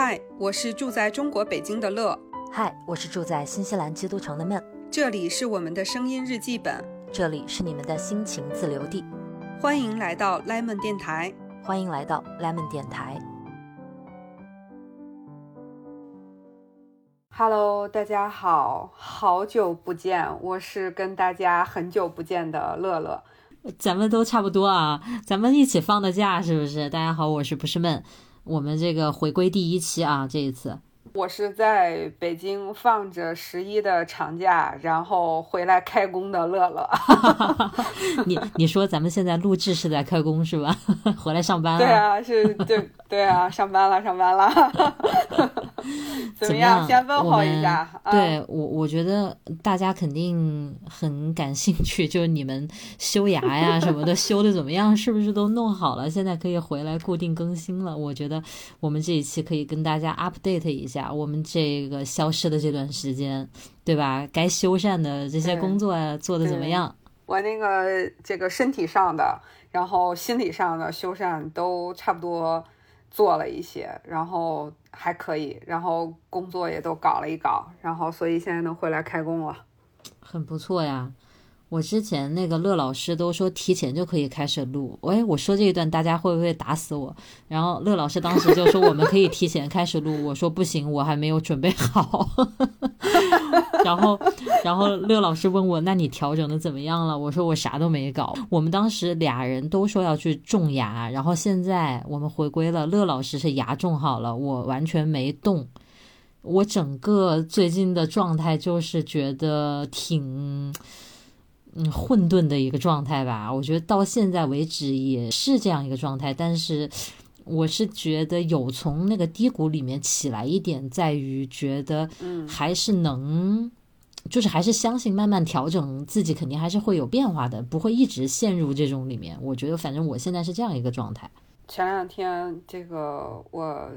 嗨，我是住在中国北京的乐。嗨，我是住在新西兰基督城的闷。这里是我们的声音日记本，这里是你们的心情自留地。欢迎来到 Lemon 电台。欢迎来到 Lemon 电台。Hello，大家好，好久不见，我是跟大家很久不见的乐乐。咱们都差不多啊，咱们一起放的假是不是？大家好，我是不是闷？我们这个回归第一期啊，这一次。我是在北京放着十一的长假，然后回来开工的乐乐。你你说咱们现在录制是在开工是吧？回来上班了？对啊，是，对对啊，上班了，上班了。怎么样？先问候一下。对我，我觉得大家肯定很感兴趣，就是你们修牙呀什么的修的怎么样？是不是都弄好了？现在可以回来固定更新了。我觉得我们这一期可以跟大家 update 一下我们这个消失的这段时间，对吧？该修缮的这些工作做的怎么样？我那个这个身体上的，然后心理上的修缮都差不多。做了一些，然后还可以，然后工作也都搞了一搞，然后所以现在能回来开工了，很不错呀。我之前那个乐老师都说提前就可以开始录，喂，我说这一段大家会不会打死我？然后乐老师当时就说我们可以提前开始录，我说不行，我还没有准备好。然后，然后乐老师问我，那你调整的怎么样了？我说我啥都没搞。我们当时俩人都说要去种牙，然后现在我们回归了，乐老师是牙种好了，我完全没动。我整个最近的状态就是觉得挺。嗯，混沌的一个状态吧，我觉得到现在为止也是这样一个状态。但是，我是觉得有从那个低谷里面起来一点，在于觉得，嗯，还是能，就是还是相信慢慢调整自己，肯定还是会有变化的，不会一直陷入这种里面。我觉得，反正我现在是这样一个状态。前两天，这个我。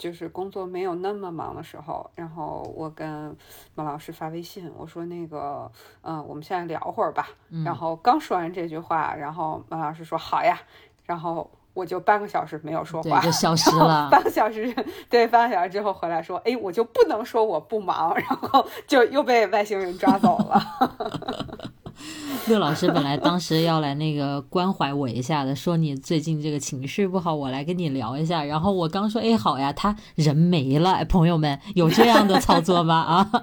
就是工作没有那么忙的时候，然后我跟孟老师发微信，我说那个，嗯，我们现在聊会儿吧。然后刚说完这句话，然后孟老师说好呀，然后我就半个小时没有说话，就 消失了。半个小时，对，半个小时之后回来说，哎，我就不能说我不忙，然后就又被外星人抓走了。乐老师本来当时要来那个关怀我一下的，说你最近这个情绪不好，我来跟你聊一下。然后我刚说，哎，好呀，他人没了。朋友们有这样的操作吗？啊？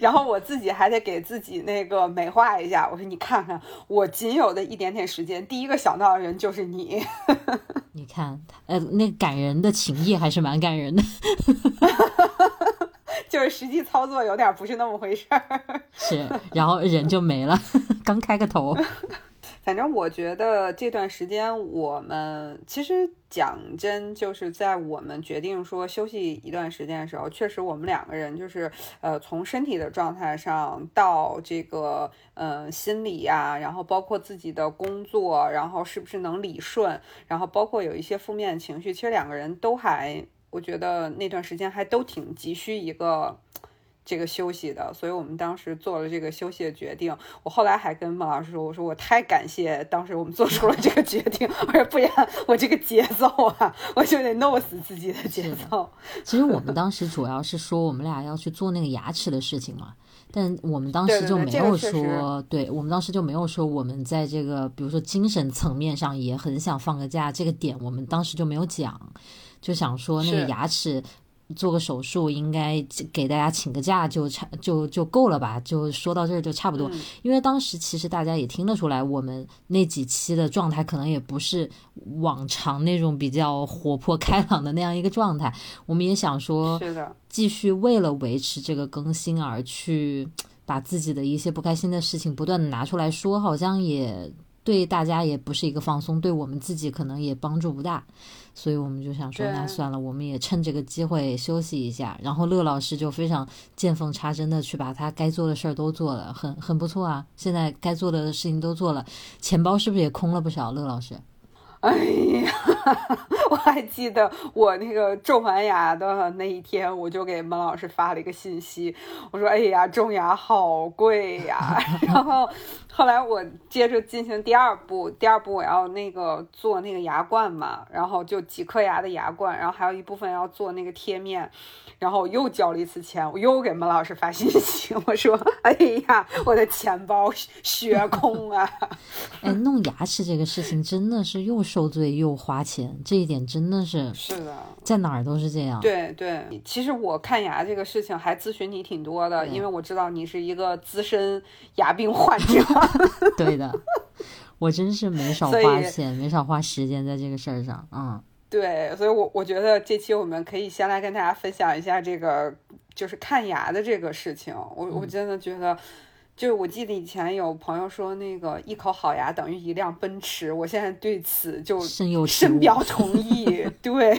然后我自己还得给自己那个美化一下，我说你看看，我仅有的一点点时间，第一个想到的人就是你。你看，呃，那感人的情谊还是蛮感人的。就是实际操作有点不是那么回事儿，是，然后人就没了，刚开个头。反正我觉得这段时间我们其实讲真，就是在我们决定说休息一段时间的时候，确实我们两个人就是呃从身体的状态上到这个嗯心理呀，然后包括自己的工作，然后是不是能理顺，然后包括有一些负面情绪，其实两个人都还。我觉得那段时间还都挺急需一个这个休息的，所以我们当时做了这个休息的决定。我后来还跟孟老师说：“我说我太感谢当时我们做出了这个决定，我说不然我这个节奏啊，我就得弄死自己的节奏。”其实我们当时主要是说我们俩要去做那个牙齿的事情嘛，但我们当时就没有说，对我们当时就没有说我们在这个比如说精神层面上也很想放个假，这个点我们当时就没有讲。就想说那个牙齿做个手术，应该给大家请个假就差就就够了吧？就说到这儿就差不多。因为当时其实大家也听得出来，我们那几期的状态可能也不是往常那种比较活泼开朗的那样一个状态。我们也想说，继续为了维持这个更新而去把自己的一些不开心的事情不断的拿出来说，好像也对大家也不是一个放松，对我们自己可能也帮助不大。所以我们就想说，那算了，我们也趁这个机会休息一下。然后乐老师就非常见缝插针的去把他该做的事儿都做了，很很不错啊。现在该做的事情都做了，钱包是不是也空了不少？乐老师，哎呀，我还记得我那个种完牙的那一天，我就给孟老师发了一个信息，我说：“哎呀，种牙好贵呀。”然后后来我接着进行第二步，第二步我要那个做那个牙冠嘛，然后就几颗牙的牙冠，然后还有一部分要做那个贴面，然后又交了一次钱，我又给孟老师发信息，我说：“哎呀，我的钱包血空啊！”哎，弄牙齿这个事情真的是又受罪又花钱，这一点真的是是的，在哪儿都是这样。对对，其实我看牙这个事情还咨询你挺多的，因为我知道你是一个资深牙病患者。对的，我真是没少花钱，没少花时间在这个事儿上。嗯，对，所以我我觉得这期我们可以先来跟大家分享一下这个就是看牙的这个事情。我我真的觉得。就是我记得以前有朋友说那个一口好牙等于一辆奔驰，我现在对此就深有深表同意，对，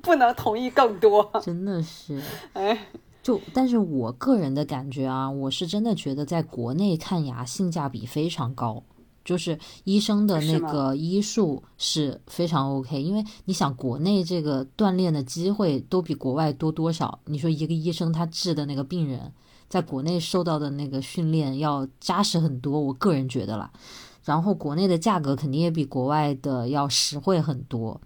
不能同意更多。真的是，哎，就但是我个人的感觉啊，我是真的觉得在国内看牙性价比非常高，就是医生的那个医术是非常 OK，因为你想国内这个锻炼的机会都比国外多多少？你说一个医生他治的那个病人。在国内受到的那个训练要扎实很多，我个人觉得啦。然后国内的价格肯定也比国外的要实惠很多，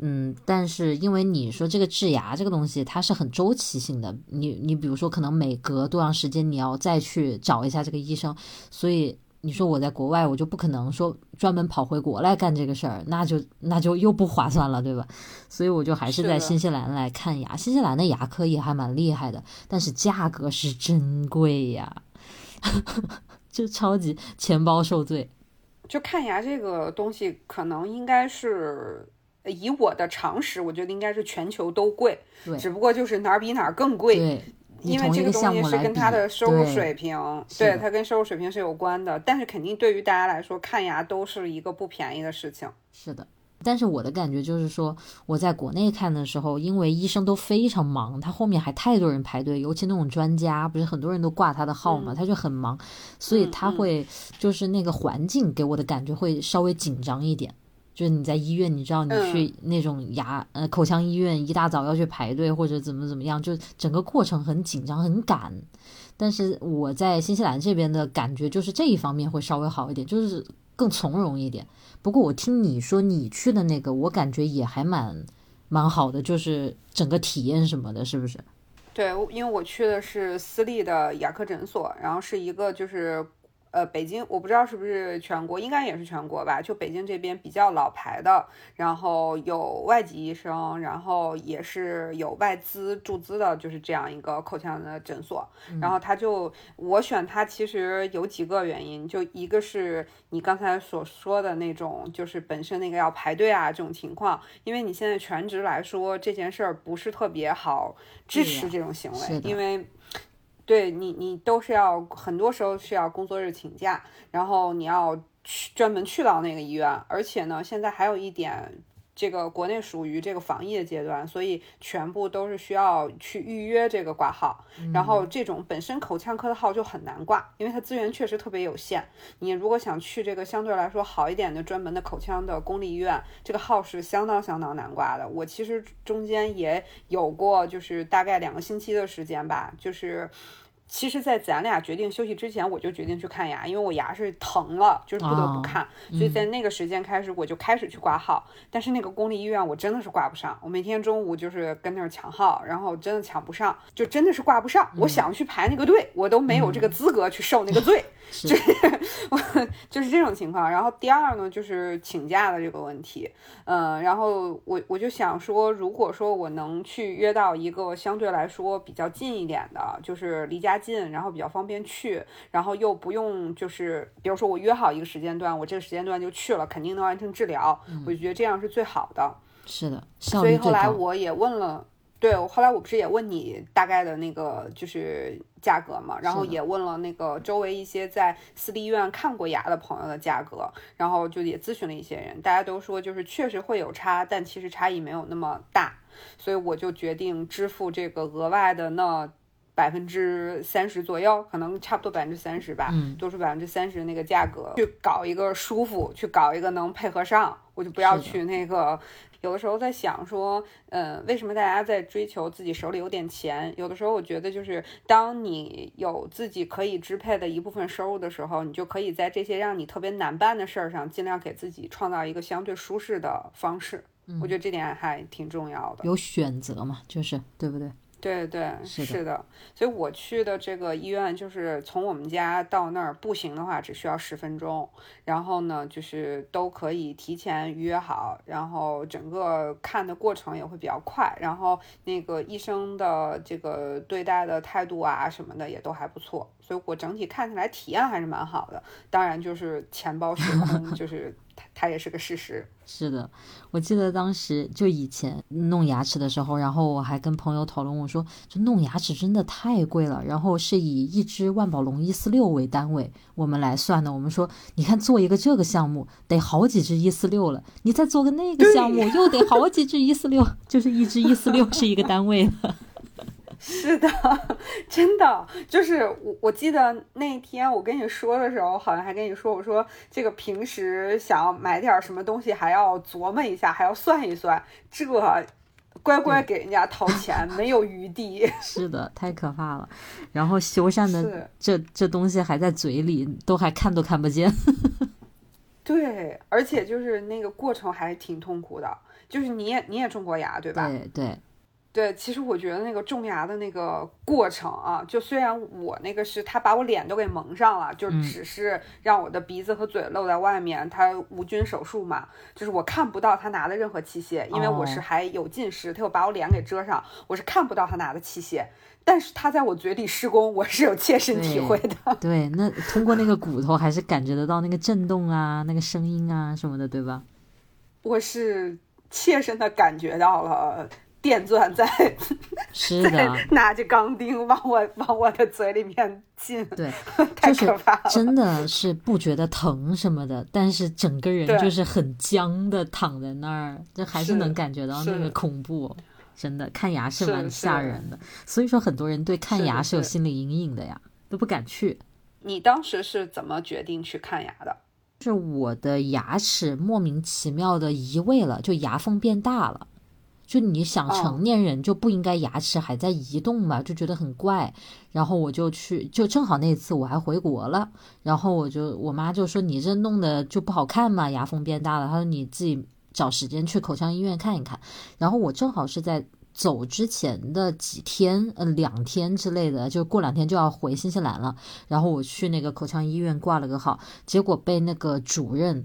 嗯，但是因为你说这个治牙这个东西它是很周期性的，你你比如说可能每隔多长时间你要再去找一下这个医生，所以。你说我在国外，我就不可能说专门跑回国来干这个事儿，那就那就又不划算了，对吧？所以我就还是在新西兰来看牙。新西兰的牙科也还蛮厉害的，但是价格是真贵呀，就超级钱包受罪。就看牙这个东西，可能应该是以我的常识，我觉得应该是全球都贵，只不过就是哪儿比哪儿更贵。对。因为这个东西是跟他的收入水平，对他跟收入水平是有关的。但是肯定对于大家来说，看牙都是一个不便宜的事情。是的，但是我的感觉就是说，我在国内看的时候，因为医生都非常忙，他后面还太多人排队，尤其那种专家，不是很多人都挂他的号嘛，他就很忙，所以他会就是那个环境给我的感觉会稍微紧张一点。就是你在医院，你知道你去那种牙呃口腔医院，一大早要去排队或者怎么怎么样，就整个过程很紧张很赶。但是我在新西兰这边的感觉就是这一方面会稍微好一点，就是更从容一点。不过我听你说你去的那个，我感觉也还蛮蛮好的，就是整个体验什么的，是不是？对，因为我去的是私立的牙科诊所，然后是一个就是。呃，北京我不知道是不是全国，应该也是全国吧。就北京这边比较老牌的，然后有外籍医生，然后也是有外资注资的，就是这样一个口腔的诊所。然后他就我选他，其实有几个原因，就一个是你刚才所说的那种，就是本身那个要排队啊这种情况，因为你现在全职来说这件事儿不是特别好支持这种行为，因为。对你，你都是要很多时候是要工作日请假，然后你要去专门去到那个医院，而且呢，现在还有一点。这个国内属于这个防疫的阶段，所以全部都是需要去预约这个挂号。然后这种本身口腔科的号就很难挂，因为它资源确实特别有限。你如果想去这个相对来说好一点的专门的口腔的公立医院，这个号是相当相当难挂的。我其实中间也有过，就是大概两个星期的时间吧，就是。其实，在咱俩决定休息之前，我就决定去看牙，因为我牙是疼了，就是不得不看。所以在那个时间开始，我就开始去挂号。但是那个公立医院，我真的是挂不上。我每天中午就是跟那儿抢号，然后真的抢不上，就真的是挂不上。我想去排那个队，我都没有这个资格去受那个罪，就是我就是这种情况。然后第二呢，就是请假的这个问题。嗯，然后我我就想说，如果说我能去约到一个相对来说比较近一点的，就是离家。近，然后比较方便去，然后又不用就是，比如说我约好一个时间段，我这个时间段就去了，肯定能完成治疗。我就觉得这样是最好的。是的，所以后来我也问了，对，我后来我不是也问你大概的那个就是价格嘛，然后也问了那个周围一些在私立医院看过牙的朋友的价格，然后就也咨询了一些人，大家都说就是确实会有差，但其实差异没有那么大，所以我就决定支付这个额外的那。百分之三十左右，可能差不多百分之三十吧，嗯多出百分之三十那个价格去搞一个舒服，去搞一个能配合上，我就不要去那个。有的时候在想说，嗯、为什么大家在追求自己手里有点钱？有的时候我觉得就是，当你有自己可以支配的一部分收入的时候，你就可以在这些让你特别难办的事儿上，尽量给自己创造一个相对舒适的方式。我觉得这点还挺重要的。有选择嘛，就是对不对？对对，是的的，所以我去的这个医院，就是从我们家到那儿步行的话，只需要十分钟。然后呢，就是都可以提前预约好，然后整个看的过程也会比较快。然后那个医生的这个对待的态度啊什么的也都还不错，所以我整体看起来体验还是蛮好的。当然，就是钱包血空，就是它它也是个事实。是的，我记得当时就以前弄牙齿的时候，然后我还跟朋友讨论，我说这弄牙齿真的太贵了，然后是以一只万宝龙一四六为单位，我们来算的。我们说，你看做一个这个项目得好几只一四六了，你再做个那个项目又得好几只一四六，就是一只一四六是一个单位的。是的，真的就是我，我记得那天我跟你说的时候，好像还跟你说，我说这个平时想要买点什么东西，还要琢磨一下，还要算一算，这乖乖给人家掏钱，没有余地。是的，太可怕了。然后修缮的这这东西还在嘴里，都还看都看不见。对，而且就是那个过程还挺痛苦的，就是你也你也种过牙对吧？对对，对，其实我觉得那个种牙的那个过程啊，就虽然我那个是他把我脸都给蒙上了，就嗯只是让我的鼻子和嘴露在外面，他无菌手术嘛，就是我看不到他拿的任何器械，因为我是哦还有近视，他又把我脸给遮上，我是看不到他拿的器械，但是他在我嘴里施工，我是有切身体会的。对，那通过那个骨头还是感觉得到那个震动啊，那个声音啊什么的，对吧？我是切身的感觉到了电钻在是的，拿着钢钉往我往我的嘴里面进，对，太就是可怕了。真的是不觉得疼什么的，但是整个人就是很僵的躺在那儿，就还是是能感觉到那个恐怖。真的，看牙是是蛮吓人的，所以说很多人对看牙是有心理阴影的呀，都不敢去。你当时是怎么决定去看牙的？是我的牙齿莫名其妙的移位了，就牙缝变大了。就你想哦成年人就不应该牙齿还在移动嘛，就觉得很怪。然后我就去，就正好那次我还回国了，然后我就我妈就说你这弄的就不好看嘛，牙缝变大了。她说你自己找时间去口腔医院看一看。然后我正好是在走之前的几天，呃，两天之类的，就过两天就要回新西兰了。然后我去那个口腔医院挂了个号，结果被那个主任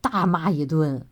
大骂一顿。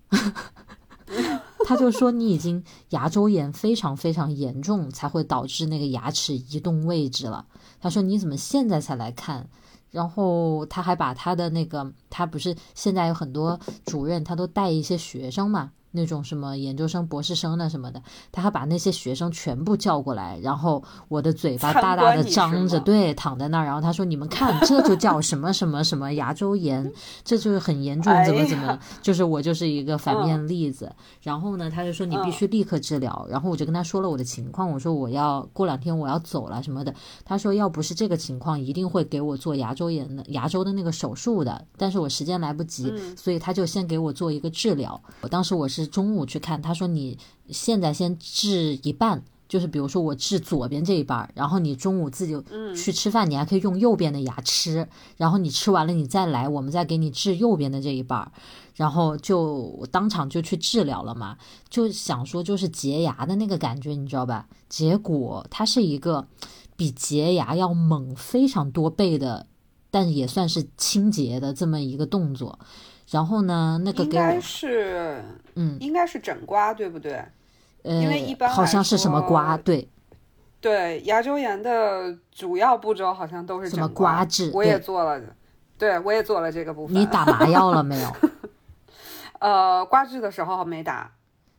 他就说你已经牙周炎非常非常严重，才会导致那个牙齿移动位置了。他说你怎么现在才来看？然后他还把他的那个，他不是现在有很多主任，他都带一些学生嘛，那种什么研究生、博士生的什么的，他还把那些学生全部叫过来，然后我的嘴巴大大的张着，对，躺在那儿，然后他说你们看，这就叫什么什么什么牙周炎，这就是很严重，怎么怎么哎，就是我就是一个反嗯面例子。然后呢，他就说你必须立刻治疗。然后我就跟他说了我的情况，我说我要过两天我要走了什么的。他说要不是这个情况，一定会给我做牙周炎的牙周的那个手术的，但是我时间来不及，嗯所以他就先给我做一个治疗。我当时我是中午去看，他说你现在先治一半。就是比如说我治左边这一半，然后你中午自己去吃饭，你还可以用右边的牙吃，然后你吃完了你再来，我们再给你治右边的这一半，然后就当场就去治疗了嘛，就想说就是洁牙的那个感觉，你知道吧？结果它是一个比洁牙要猛非常多倍的，但也算是清洁的这么一个动作。然后呢，那个应该，是，嗯，应该是整刮，对不对？呃，因为一般好像是什么刮，对，对，牙周炎的主要步骤好像都是什么刮治我也做了，对我也做了这个部分。你打麻药了没有？呃刮治的时候没打，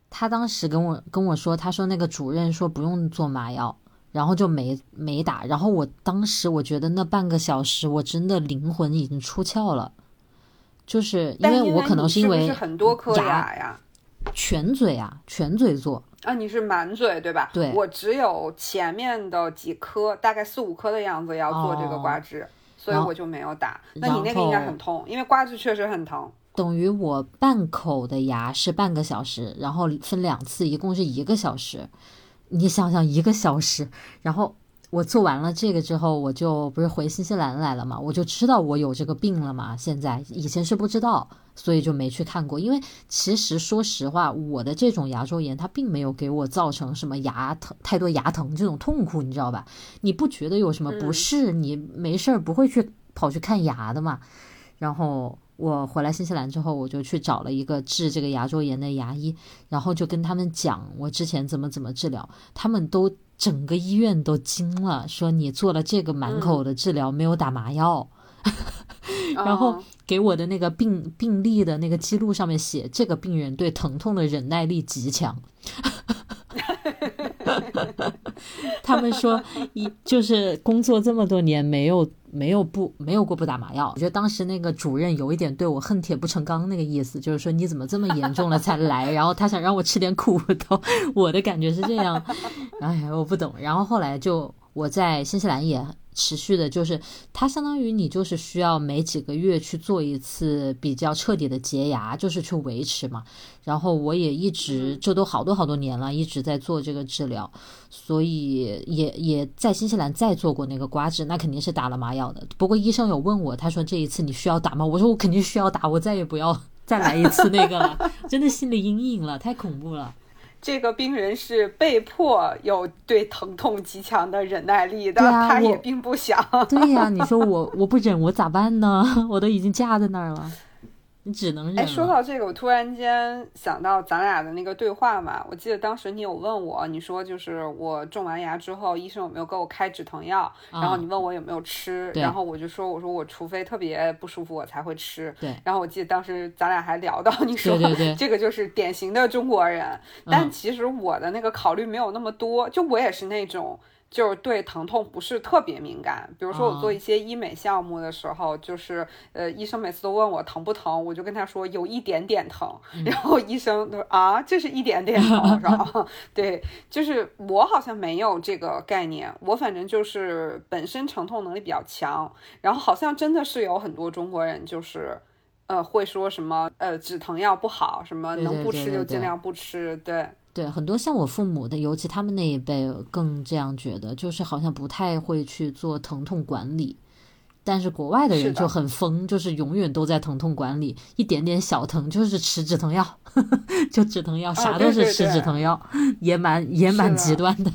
他当时跟我跟我说，他说那个主任说不用做麻药，然后就没没打。然后我当时我觉得那半个小时我真的灵魂已经出窍了，就是因为我可能是因为是很多颗牙牙呀？全嘴啊，全嘴做。啊，你是满嘴对吧？对我只有前面的几颗，大概四五颗的样子要做这个刮治，所以我就没有打。那你那个应该很痛，因为刮治确实很疼。等于我半口的牙是半个小时，然后分两次，一共是一个小时。你想想，一个小时，然后。我做完了这个之后，我就不是回新西兰来了嘛，我就知道我有这个病了嘛。现在以前是不知道，所以就没去看过。因为其实说实话，我的这种牙周炎它并没有给我造成什么牙疼、太多牙疼这种痛苦，你知道吧？你不觉得有什么不适？你没事儿不会去跑去看牙的嘛？然后我回来新西兰之后，我就去找了一个治这个牙周炎的牙医，然后就跟他们讲我之前怎么怎么治疗，他们都。整个医院都惊了，说你做了这个满口的治疗，没有打麻药，然后给我的那个病病历的那个记录上面写，这个病人对疼痛的忍耐力极强。他们说一就是工作这么多年没有没有不没有过不打麻药。我觉得当时那个主任有一点对我恨铁不成钢那个意思，就是说你怎么这么严重了才来，然后他想让我吃点苦头。我的感觉是这样，哎，我不懂。然后后来就我在新西兰也。持续的，就是它相当于你就是需要每几个月去做一次比较彻底的洁牙，就是去维持嘛。然后我也一直，这都好多好多年了，一直在做这个治疗，所以也也在新西兰再做过那个刮治，那肯定是打了麻药的。不过医生有问我，他说这一次你需要打吗？我说我肯定需要打，我再也不要 再来一次那个了，真的心理阴影了，太恐怖了。这个病人是被迫有对疼痛极强的忍耐力的，他也并不想。对呀，你说我我不忍，我咋办呢？我都已经架在那儿了。你只能忍。哎，说到这个，我突然间想到咱俩的那个对话嘛。我记得当时你有问我，你说就是我种完牙之后，医生有没有给我开止疼药？然后你问我有没有吃，然后我就说，我说我除非特别不舒服，我才会吃。对。然后我记得当时咱俩还聊到，你说 这个就是典型的中国人。但其实我的那个考虑没有那么多，就我也是那种。就是对疼痛不是特别敏感，比如说我做一些医美项目的时候，就是呃医生每次都问我疼不疼，我就跟他说有一点点疼，然后医生都说啊这是一点点疼 然后？对，就是我好像没有这个概念，我反正就是本身疼痛能力比较强，然后好像真的是有很多中国人就是呃会说什么呃止疼药不好，什么能不吃就尽量不吃，对。对，很多像我父母的，尤其他们那一辈更这样觉得，就是好像不太会去做疼痛管理。但是国外的人就很疯，就是永远都在疼痛管理，一点点小疼就是吃止疼药，就止疼药，啥都是吃止疼药，也蛮也蛮极端的。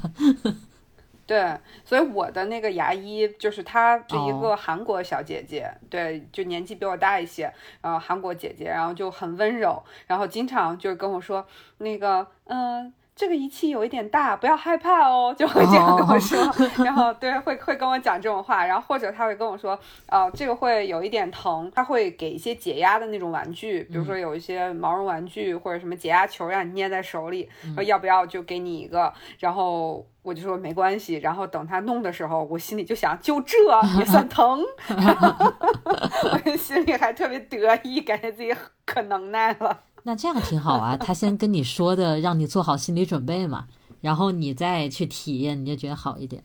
对，所以我的那个牙医就是她是一个韩国小姐姐，对，就年纪比我大一些，然后韩国姐姐，然后就很温柔，然后经常就是跟我说那个，嗯。这个仪器有一点大，不要害怕哦，就会这样跟我说。然后对，会会跟我讲这种话，然后或者他会跟我说，呃，这个会有一点疼，他会给一些解压的那种玩具，比如说有一些毛绒玩具或者什么解压球，让你捏在手里，说要不要就给你一个。然后我就说没关系。然后等他弄的时候，我心里就想，就这 也算疼，我心里还特别得意，感觉自己可能耐了。那这样挺好啊，他先跟你说的，让你做好心理准备嘛，然后你再去体验，你就觉得好一点。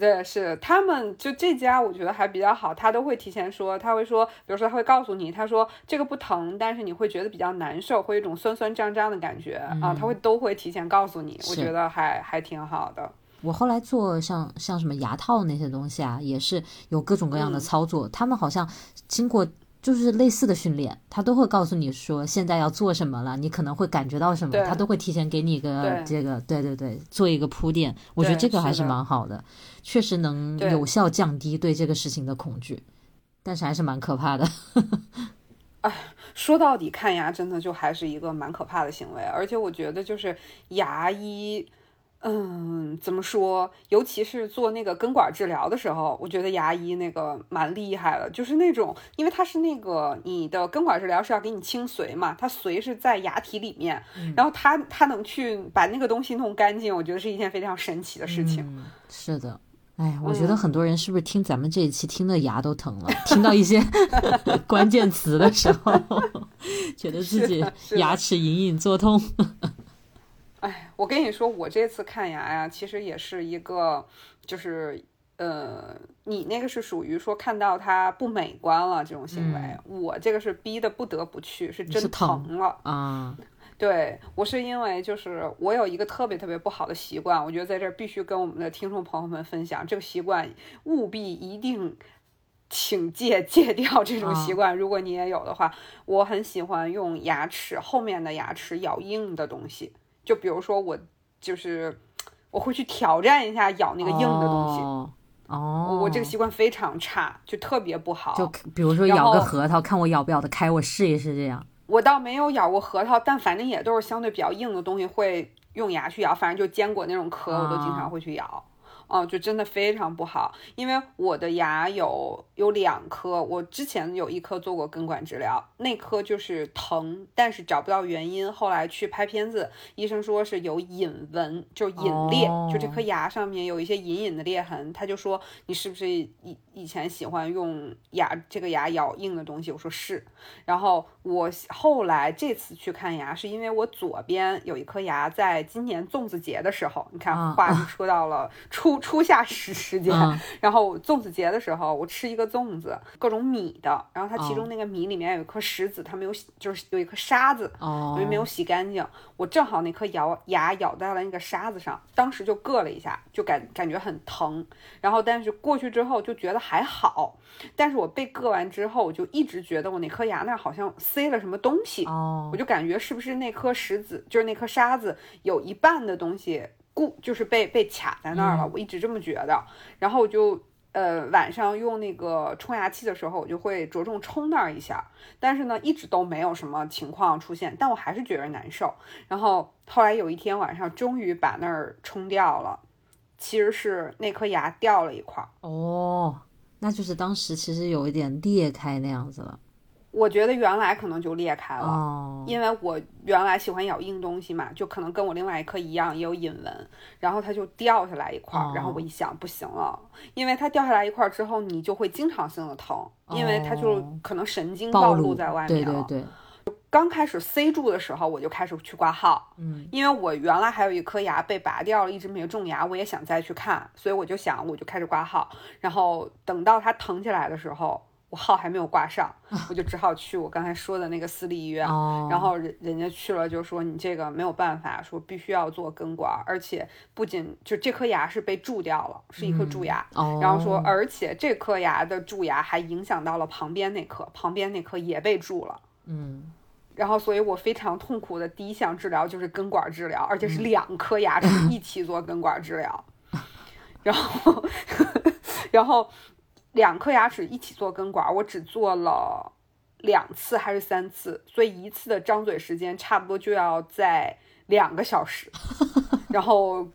对，是他们就这家，我觉得还比较好，他都会提前说，他会说，比如说他会告诉你，他说这个不疼，但是你会觉得比较难受，会有一种酸酸胀胀的感觉啊，他会都会提前告诉你，我觉得还还挺好的。我后来做像像什么牙套那些东西啊，也是有各种各样的操作，他们好像经过。就是类似的训练，他都会告诉你说现在要做什么了，你可能会感觉到什么，他都会提前给你一个这个，对对对，做一个铺垫。我觉得这个还是蛮好的，确实能有效降低对这个事情的恐惧，但是还是蛮可怕的。哎，说到底，看牙真的就还是一个蛮可怕的行为，而且我觉得就是牙医。嗯，怎么说？尤其是做那个根管治疗的时候，我觉得牙医那个蛮厉害的，就是那种，因为它是那个你的根管治疗是要给你清髓嘛，它髓是在牙体里面，然后它它能去把那个东西弄干净，我觉得是一件非常神奇的事情。是的，哎，我觉得很多人是不是听咱们这一期听的牙都疼了？听到一些 关键词的时候，觉得自己牙齿隐隐作痛。哎，我跟你说，我这次看牙呀，其实也是一个，就是呃，你那个是属于说看到它不美观了这种行为，我这个是逼的不得不去，是真疼疼了。啊，对我是因为就是我有一个特别特别不好的习惯，我觉得在这儿必须跟我们的听众朋友们分享，这个习惯务必一定。请戒戒掉这种习惯，如果你也有的话，我很喜欢用牙齿后面的牙齿咬硬的东西，就比如说我就是我会去挑战一下咬那个硬的东西，哦，我哦我这个习惯非常差，就特别不好。就比如说咬个核桃，看我咬不咬得开，我试一试这样。我倒没有咬过核桃，但反正也都是相对比较硬的东西，会用牙去咬。反正就坚果那种壳，我都经常会去咬。哦，就真的非常不好，因为我的牙有有两颗，我之前有一颗做过根管治疗，那颗就是疼，但是找不到原因。后来去拍片子，医生说是有隐纹，就隐裂，就这颗牙上面有一些隐隐的裂痕。他就说你是不是以以前喜欢用牙这个牙咬硬的东西？我说是。然后我后来这次去看牙，是因为我左边有一颗牙，在今年粽子节的时候，你看啊话就说到了初初夏时时间，嗯然后粽子节的时候，我吃一个粽子，各种米的，然后它其哦中那个米里面有一颗石子，它没有洗，就是有一颗沙子，哦因为没有洗干净，我正好那颗咬牙咬在了那个沙子上，当时就硌了一下，就感感觉很疼，然后但是过去之后就觉得还好，但是我被硌完之后，我就一直觉得我那颗牙那儿好像塞了什么东西，哦我就感觉是不是那颗石子，就是那颗沙子有一半的东西固，就是被被卡在那儿了，我一直这么觉得，然后我就。呃，晚上用那个冲牙器的时候，我就会着重冲那儿一下，但是呢，一直都没有什么情况出现，但我还是觉得难受。然后后来有一天晚上，终于把那儿冲掉了，其实是那颗牙掉了一块儿。哦，那就是当时其实有一点裂开那样子了。我觉得原来可能就裂开了，哦，因为我原来喜欢咬硬东西嘛，就可能跟我另外一颗一样也有隐纹，然后它就掉下来一块儿，哦然后我一想不行了，因为它掉下来一块儿之后，你就会经常性的疼，因为它就哦可能神经暴暴露在外面了。对对对，刚开始塞住的时候，我就开始去挂号，嗯，因为我原来还有一颗牙被拔掉了，一直没有种牙，我也想再去看，所以我就想我就开始挂号，然后等到它疼起来的时候，我号还没有挂上，我就只好去我刚才说的那个私立医院。哦，然后人人家去了就说你这个没有办法，说必须要做根管，而且不仅就这颗牙是被蛀掉了，是一颗蛀牙，哦，然后说而且这颗牙的蛀牙还影响到了旁边那颗，旁边那颗也被蛀了。嗯，然后，所以我非常痛苦的第一项治疗就是根管治疗，而且是嗯两颗牙齿一起做根管治疗。然后，然后两颗牙齿一起做根管，我只做了两次还是三次，所以一次的张嘴时间差不多就要在两个小时。然后，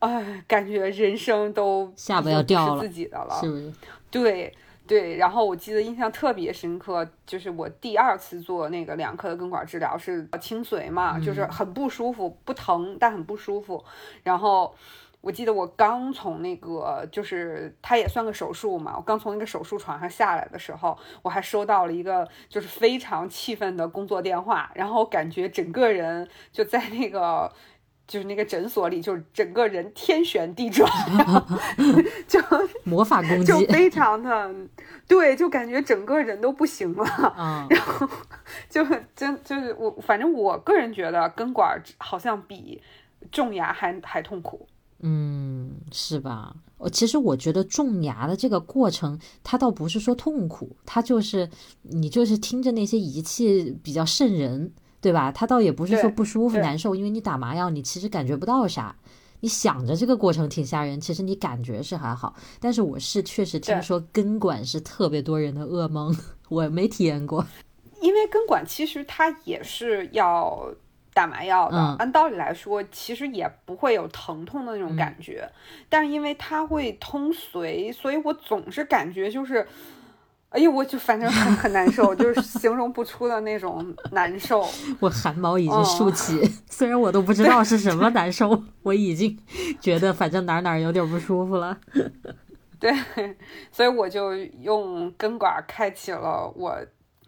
哎，感觉人生都下巴要掉了自己的了，是不是？对对，然后我记得印象特别深刻，就是我第二次做那个两颗的根管治疗是清髓嘛，就是很不舒服，不疼但很不舒服。然后我记得我刚从那个就是它也算个手术嘛，我刚从那个手术床上下来的时候，我还收到了一个就是非常气愤的工作电话，然后感觉整个人就在那个。就是那个诊所里，就是整个人天旋地转，就 魔法攻击，就非常的对，就感觉整个人都不行了，嗯，然后就真就是我，反正我个人觉得根管好像比种牙还还痛苦。嗯，是吧？我其实我觉得种牙的这个过程，它倒不是说痛苦，它就是你就是听着那些仪器比较瘆人，对吧？他倒也不是说不舒服难受，因为你打麻药，你其实感觉不到啥。你想着这个过程挺吓人，其实你感觉是还好。但是我是确实听说根管是特别多人的噩梦，我没体验过。因为根管其实它也是要打麻药的，嗯按道理来说，其实也不会有疼痛的那种感觉，但是因为它会通髓，所以我总是感觉就是。哎呀，我就反正很很难受，就是形容不出的那种难受。我汗毛已经哦竖起，虽然我都不知道是什么难受，我已经觉得反正哪儿哪儿有点不舒服了。对，所以我就用根管开启了我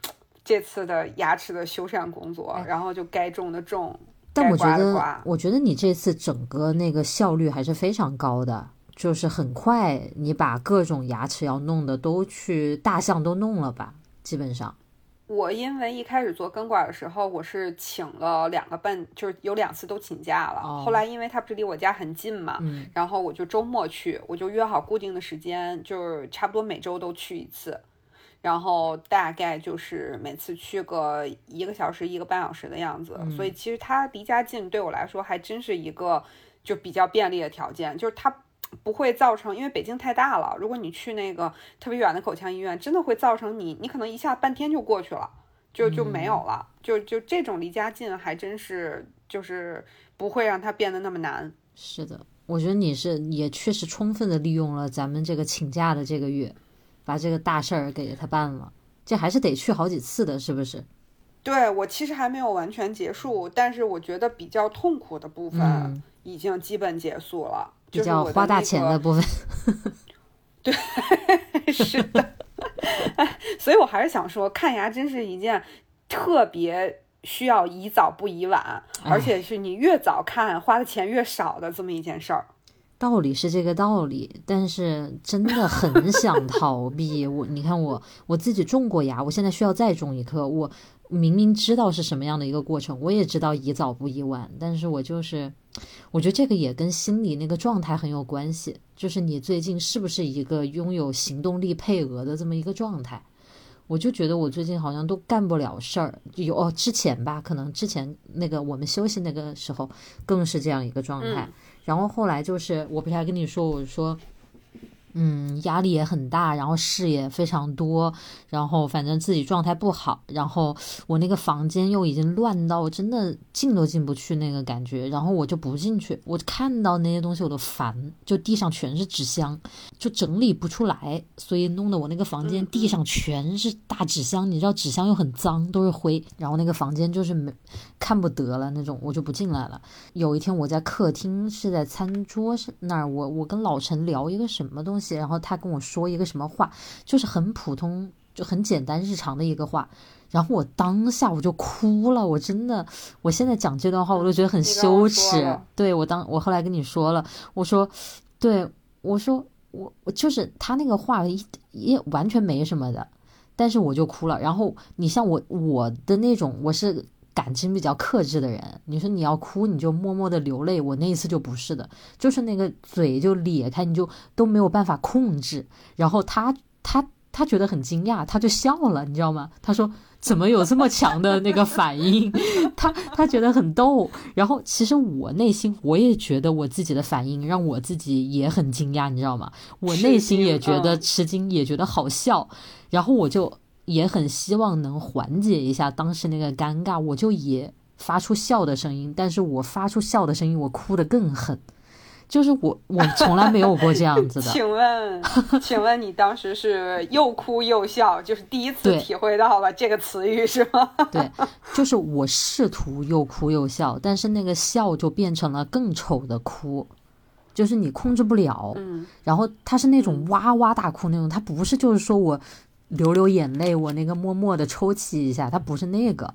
这这次的牙齿的修缮工作，然后就该种的种，但我觉得我觉得你这次整个那个效率还是非常高的，就是很快你把各种牙齿要弄的都去大项都弄了吧，基本上。我因为一开始做根管的时候，我是请了两个半，就是有两次都请假了。哦后来因为它不是离我家很近嘛，嗯然后我就周末去，我就约好固定的时间，就是差不多每周都去一次。然后大概就是每次去个一个小时、一个半小时的样子，所以其实它离家近对我来说还真是一个就比较便利的条件，就是它不会造成，因为北京太大了，如果你去那个特别远的口腔医院，真的会造成你你可能一下半天就过去了，就就没有了，就就这种离家近还真是就是不会让它变得那么难。是的，我觉得你是也确实充分的利用了咱们这个请假的这个月，把这个大事儿给他办了。这还是得去好几次的，是不是？对我其实还没有完全结束，但是我觉得比较痛苦的部分嗯，已经基本结束了，比较花大钱的部分。对是的，所以我还是想说，看牙真是一件特别需要宜早不宜晚，而且是你越早看花的钱越少的这么一件事儿。道理是这个道理，但是真的很想逃避。我，你看我，我自己种过牙，我现在需要再种一颗。我明明知道是什么样的一个过程，我也知道宜早不宜晚，但是我就是，我觉得这个也跟心理那个状态很有关系。就是你最近是不是一个拥有行动力配额的这么一个状态？我就觉得我最近好像都干不了事儿，有哦，之前吧，可能之前那个我们休息那个时候更是这样一个状态。嗯然后后来就是，我不是还跟你说，我说，嗯，压力也很大，然后事也非常多，然后反正自己状态不好，然后我那个房间又已经乱到真的进都进不去那个感觉，然后我就不进去，我看到那些东西我都烦，就地上全是纸箱，就整理不出来，所以弄得我那个房间地上全是大纸箱，你知道纸箱又很脏，都是灰，然后那个房间就是没看不得了那种，我就不进来了。有一天我在客厅是在餐桌上那儿，我我跟老陈聊一个什么东西，然后他跟我说一个什么话，就是很普通，就很简单日常的一个话，然后我当下我就哭了，我真的，我现在讲这段话我都觉得很羞耻。对我当我后来跟你说了，我说，对我说我我就是他那个话一也完全没什么的，但是我就哭了。然后你像我我的那种我是感情比较克制的人，你说你要哭你就默默的流泪，我那一次就不是的，就是那个嘴就咧开，你就都没有办法控制。然后他他他觉得很惊讶，他就笑了，你知道吗？他说怎么有这么强的那个反应？他他觉得很逗。然后其实我内心我也觉得我自己的反应让我自己也很惊讶，你知道吗？我内心也觉得嗯吃惊，也觉得好笑。然后我就也很希望能缓解一下当时那个尴尬，我就也发出笑的声音，但是我发出笑的声音，我哭得更狠。就是我，我从来没有过这样子的。请问，请问你当时是又哭又笑，就是第一次体会到了这个词语是吗？对，就是我试图又哭又笑，但是那个笑就变成了更丑的哭，就是你控制不了。嗯然后他是那种哇哇大哭那种，他不是就是说我流流眼泪，我那个默默的抽泣一下，他不是那个。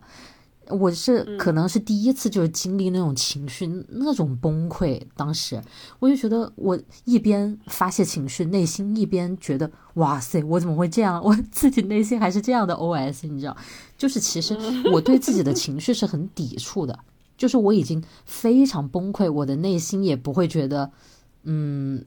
我是可能是第一次就是经历那种情绪那种崩溃，当时我就觉得我一边发泄情绪，内心一边觉得哇塞，我怎么会这样？我自己内心还是这样的 OS，你知道？就是其实我对自己的情绪是很抵触的，就是我已经非常崩溃，我的内心也不会觉得，嗯，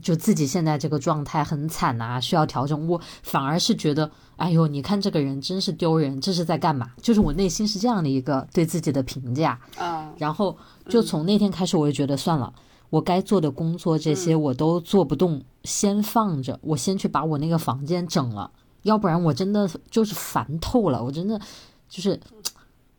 就自己现在这个状态很惨啊，需要调整。我反而是觉得，哎呦，你看这个人真是丢人，这是在干嘛？就是我内心是这样的一个对自己的评价。啊，然后就从那天开始，我就觉得算了，我该做的工作这些我都做不动，先放着，我先去把我那个房间整了，要不然我真的就是烦透了，我真的就是。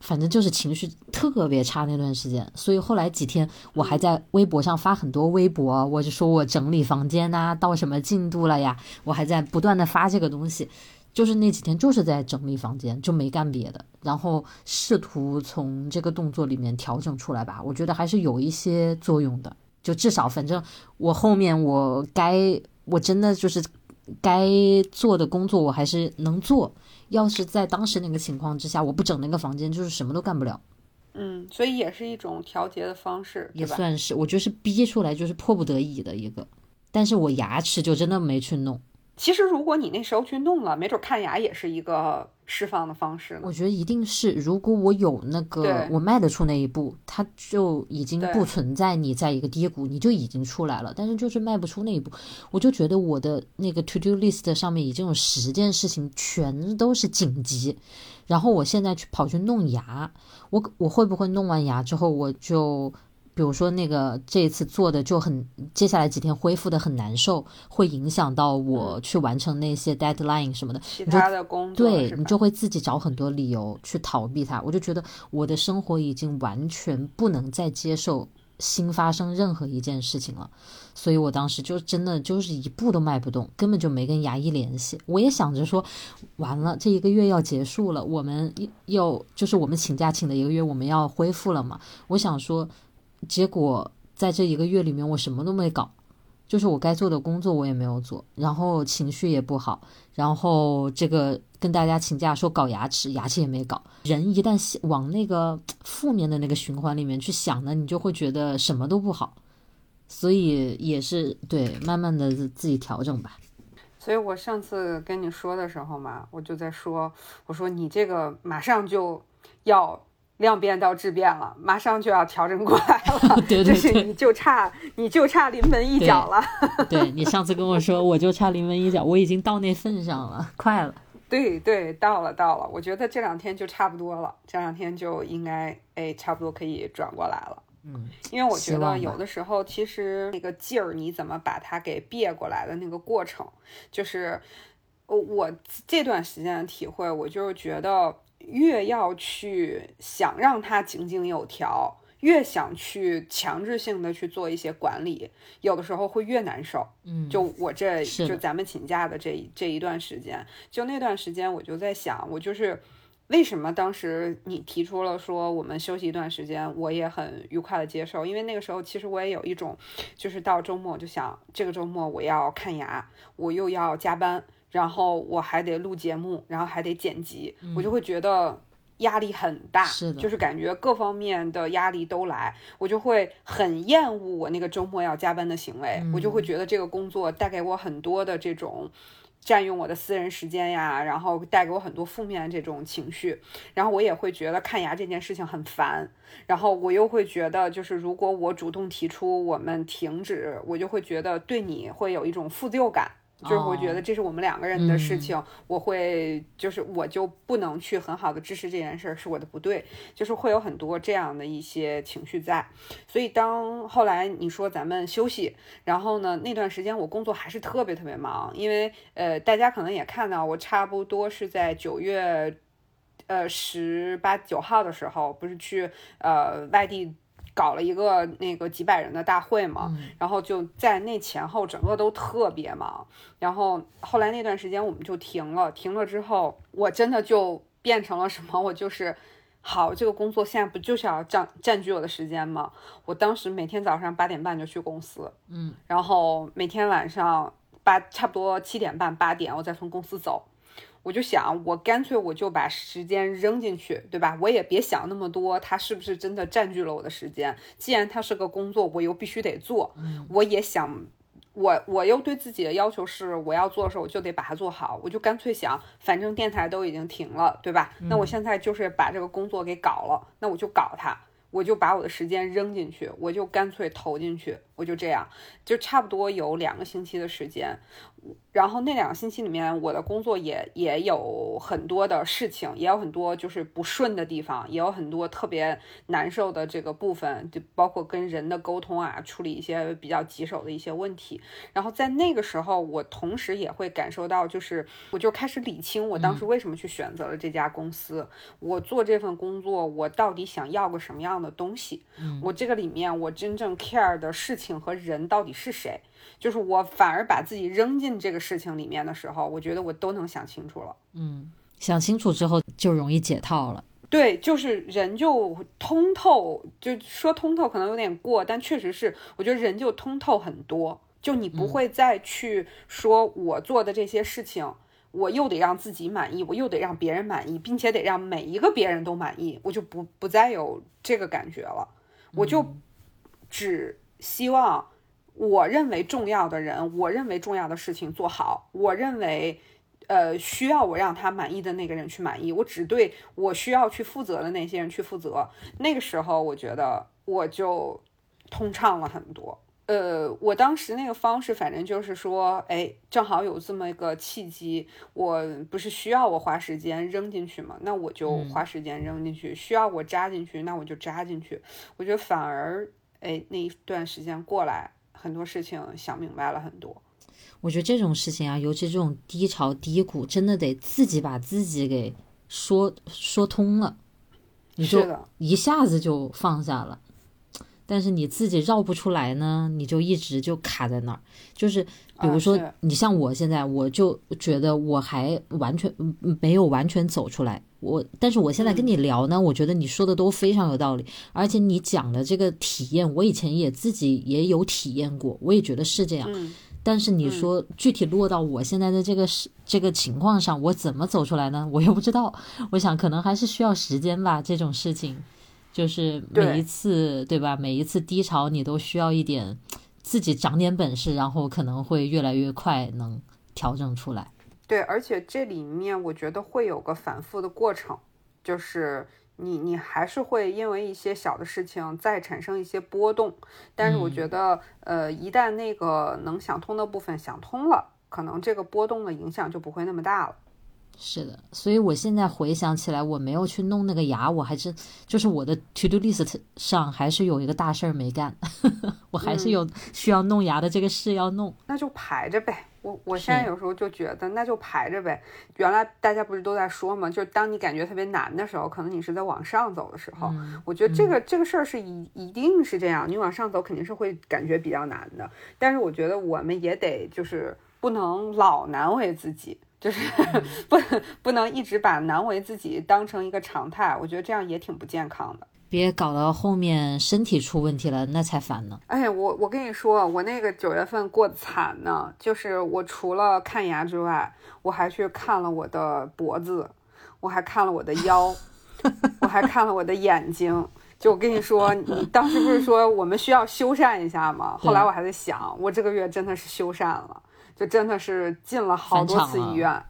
反正就是情绪特别差那段时间，所以后来几天我还在微博上发很多微博，我就说我整理房间呐、到什么进度了呀，我还在不断的发这个东西，就是那几天就是在整理房间，就没干别的，然后试图从这个动作里面调整出来吧，我觉得还是有一些作用的，就至少反正我后面我该我真的就是该做的工作我还是能做。要是在当时那个情况之下，我不整那个房间，就是什么都干不了。嗯，所以也是一种调节的方式，也算是，我觉得是逼出来，就是迫不得已的一个。但是我牙齿就真的没去弄。其实如果你那时候去弄了，没准看牙也是一个释放的方式。我觉得一定是，如果我有那个，我迈得出那一步，它就已经不存在你在一个低谷，你就已经出来了。但是就是迈不出那一步，我就觉得我的那个 to do list 上面已经有十件事情，全都是紧急。然后我现在去跑去弄牙，我我会不会弄完牙之后我就？比如说那个这一次做的就很，接下来几天恢复的很难受，会影响到我去完成那些 deadline 什么的。其他的工作，对你就会自己找很多理由去逃避它。我就觉得我的生活已经完全不能再接受新发生任何一件事情了，所以我当时就真的就是一步都迈不动，根本就没跟牙医联系。我也想着说，完了这一个月要结束了，我们又就是我们请假请的一个月，我们要恢复了嘛？我想说。结果在这一个月里面，我什么都没搞，就是我该做的工作我也没有做，然后情绪也不好，然后这个跟大家请假说搞牙齿，牙齿也没搞。人一旦往那个负面的那个循环里面去想呢，你就会觉得什么都不好，所以也是对，慢慢的自己调整吧。所以我上次跟你说的时候嘛，我就在说，我说你这个马上就要。量变到质变了，马上就要调整过来了。对对 对，就是你就差你就差临门一脚了。对你上次跟我说，我就差临门一脚，我已经到那份上了，快了。对对，到了到了，我觉得这两天就差不多了，这两天就应该哎，差不多可以转过来了。嗯，因为我觉得有的时候其实那个劲儿，你怎么把它给别过来的那个过程，就是我我这段时间的体会，我就是觉得。越要去想让它井井有条，越想去强制性的去做一些管理，有的时候会越难受。嗯，就我这就咱们请假的这这一段时间，就那段时间，我就在想，我就是为什么当时你提出了说我们休息一段时间，我也很愉快的接受，因为那个时候其实我也有一种，就是到周末就想这个周末我要看牙，我又要加班。然后我还得录节目，然后还得剪辑，我就会觉得压力很大，是的，就是感觉各方面的压力都来，我就会很厌恶我那个周末要加班的行为，我就会觉得这个工作带给我很多的这种占用我的私人时间呀，然后带给我很多负面的这种情绪，然后我也会觉得看牙这件事情很烦，然后我又会觉得就是如果我主动提出我们停止，我就会觉得对你会有一种负疚感。就是我觉得这是我们两个人的事情，我会就是我就不能去很好的支持这件事儿是我的不对，就是会有很多这样的一些情绪在。所以当后来你说咱们休息，然后呢那段时间我工作还是特别特别忙，因为呃大家可能也看到我差不多是在九月呃十八九号的时候，不是去呃外地。搞了一个那个几百人的大会嘛，然后就在那前后整个都特别忙，然后后来那段时间我们就停了，停了之后我真的就变成了什么？我就是好，这个工作现在不就是要占占据我的时间吗？我当时每天早上八点半就去公司，嗯，然后每天晚上八差不多七点半八点我再从公司走。我就想，我干脆我就把时间扔进去，对吧？我也别想那么多，它是不是真的占据了我的时间？既然它是个工作，我又必须得做，我也想，我我又对自己的要求是，我要做的时候我就得把它做好。我就干脆想，反正电台都已经停了，对吧？那我现在就是把这个工作给搞了，那我就搞它，我就把我的时间扔进去，我就干脆投进去，我就这样，就差不多有两个星期的时间。然后那两个星期里面，我的工作也也有很多的事情，也有很多就是不顺的地方，也有很多特别难受的这个部分，就包括跟人的沟通啊，处理一些比较棘手的一些问题。然后在那个时候，我同时也会感受到，就是我就开始理清我当时为什么去选择了这家公司，我做这份工作，我到底想要个什么样的东西？我这个里面我真正 care 的事情和人到底是谁？就是我反而把自己扔进这个事情里面的时候，我觉得我都能想清楚了。嗯，想清楚之后就容易解套了。对，就是人就通透，就说通透可能有点过，但确实是，我觉得人就通透很多。就你不会再去说我做的这些事情，我又得让自己满意，我又得让别人满意，并且得让每一个别人都满意，我就不不再有这个感觉了。我就只希望我认为重要的人，我认为重要的事情做好，我认为呃需要我让他满意的那个人去满意，我只对我需要去负责的那些人去负责。那个时候，我觉得我就通畅了很多。呃，我当时那个方式，反正就是说，哎，正好有这么一个契机，我不是需要我花时间扔进去嘛，那我就花时间扔进去；需要我扎进去，那我就扎进去。我觉得反而，哎，那一段时间过来，很多事情想明白了很多。我觉得这种事情啊，尤其这种低潮低谷，真的得自己把自己给说说通了，你就一下子就放下了。但是你自己绕不出来呢，你就一直就卡在那儿。就是比如说，你像我现在，我就觉得我还完全没有完全走出来。我，但是我现在跟你聊呢，我觉得你说的都非常有道理，而且你讲的这个体验，我以前也自己也有体验过，我也觉得是这样。但是你说具体落到我现在的这个是这个情况上，我怎么走出来呢？我又不知道。我想可能还是需要时间吧，这种事情。就是每一次，对吧？每一次低潮，你都需要一点自己长点本事，然后可能会越来越快能调整出来。对，而且这里面我觉得会有个反复的过程，就是你你还是会因为一些小的事情再产生一些波动，但是我觉得，呃，一旦那个能想通的部分想通了，可能这个波动的影响就不会那么大了。是的，所以我现在回想起来，我没有去弄那个牙，我还是就是我的 to do list 上还是有一个大事儿没干，我还是有需要弄牙的这个事要弄，那就排着呗。我我现在有时候就觉得那就排着呗。原来大家不是都在说嘛，就是当你感觉特别难的时候，可能你是在往上走的时候。我觉得这个这个事儿是一一定是这样，你往上走肯定是会感觉比较难的。但是我觉得我们也得就是不能老难为自己。就是 不不能一直把难为自己当成一个常态，我觉得这样也挺不健康的。别搞到后面身体出问题了，那才烦呢。哎，我我跟你说，我那个九月份过得惨呢，就是我除了看牙之外，我还去看了我的脖子，我还看了我的腰，我还看了我的眼睛。就我跟你说，你当时不是说我们需要修缮一下吗？后来我还在想，我这个月真的是修缮了。就真的是进了好多次医院，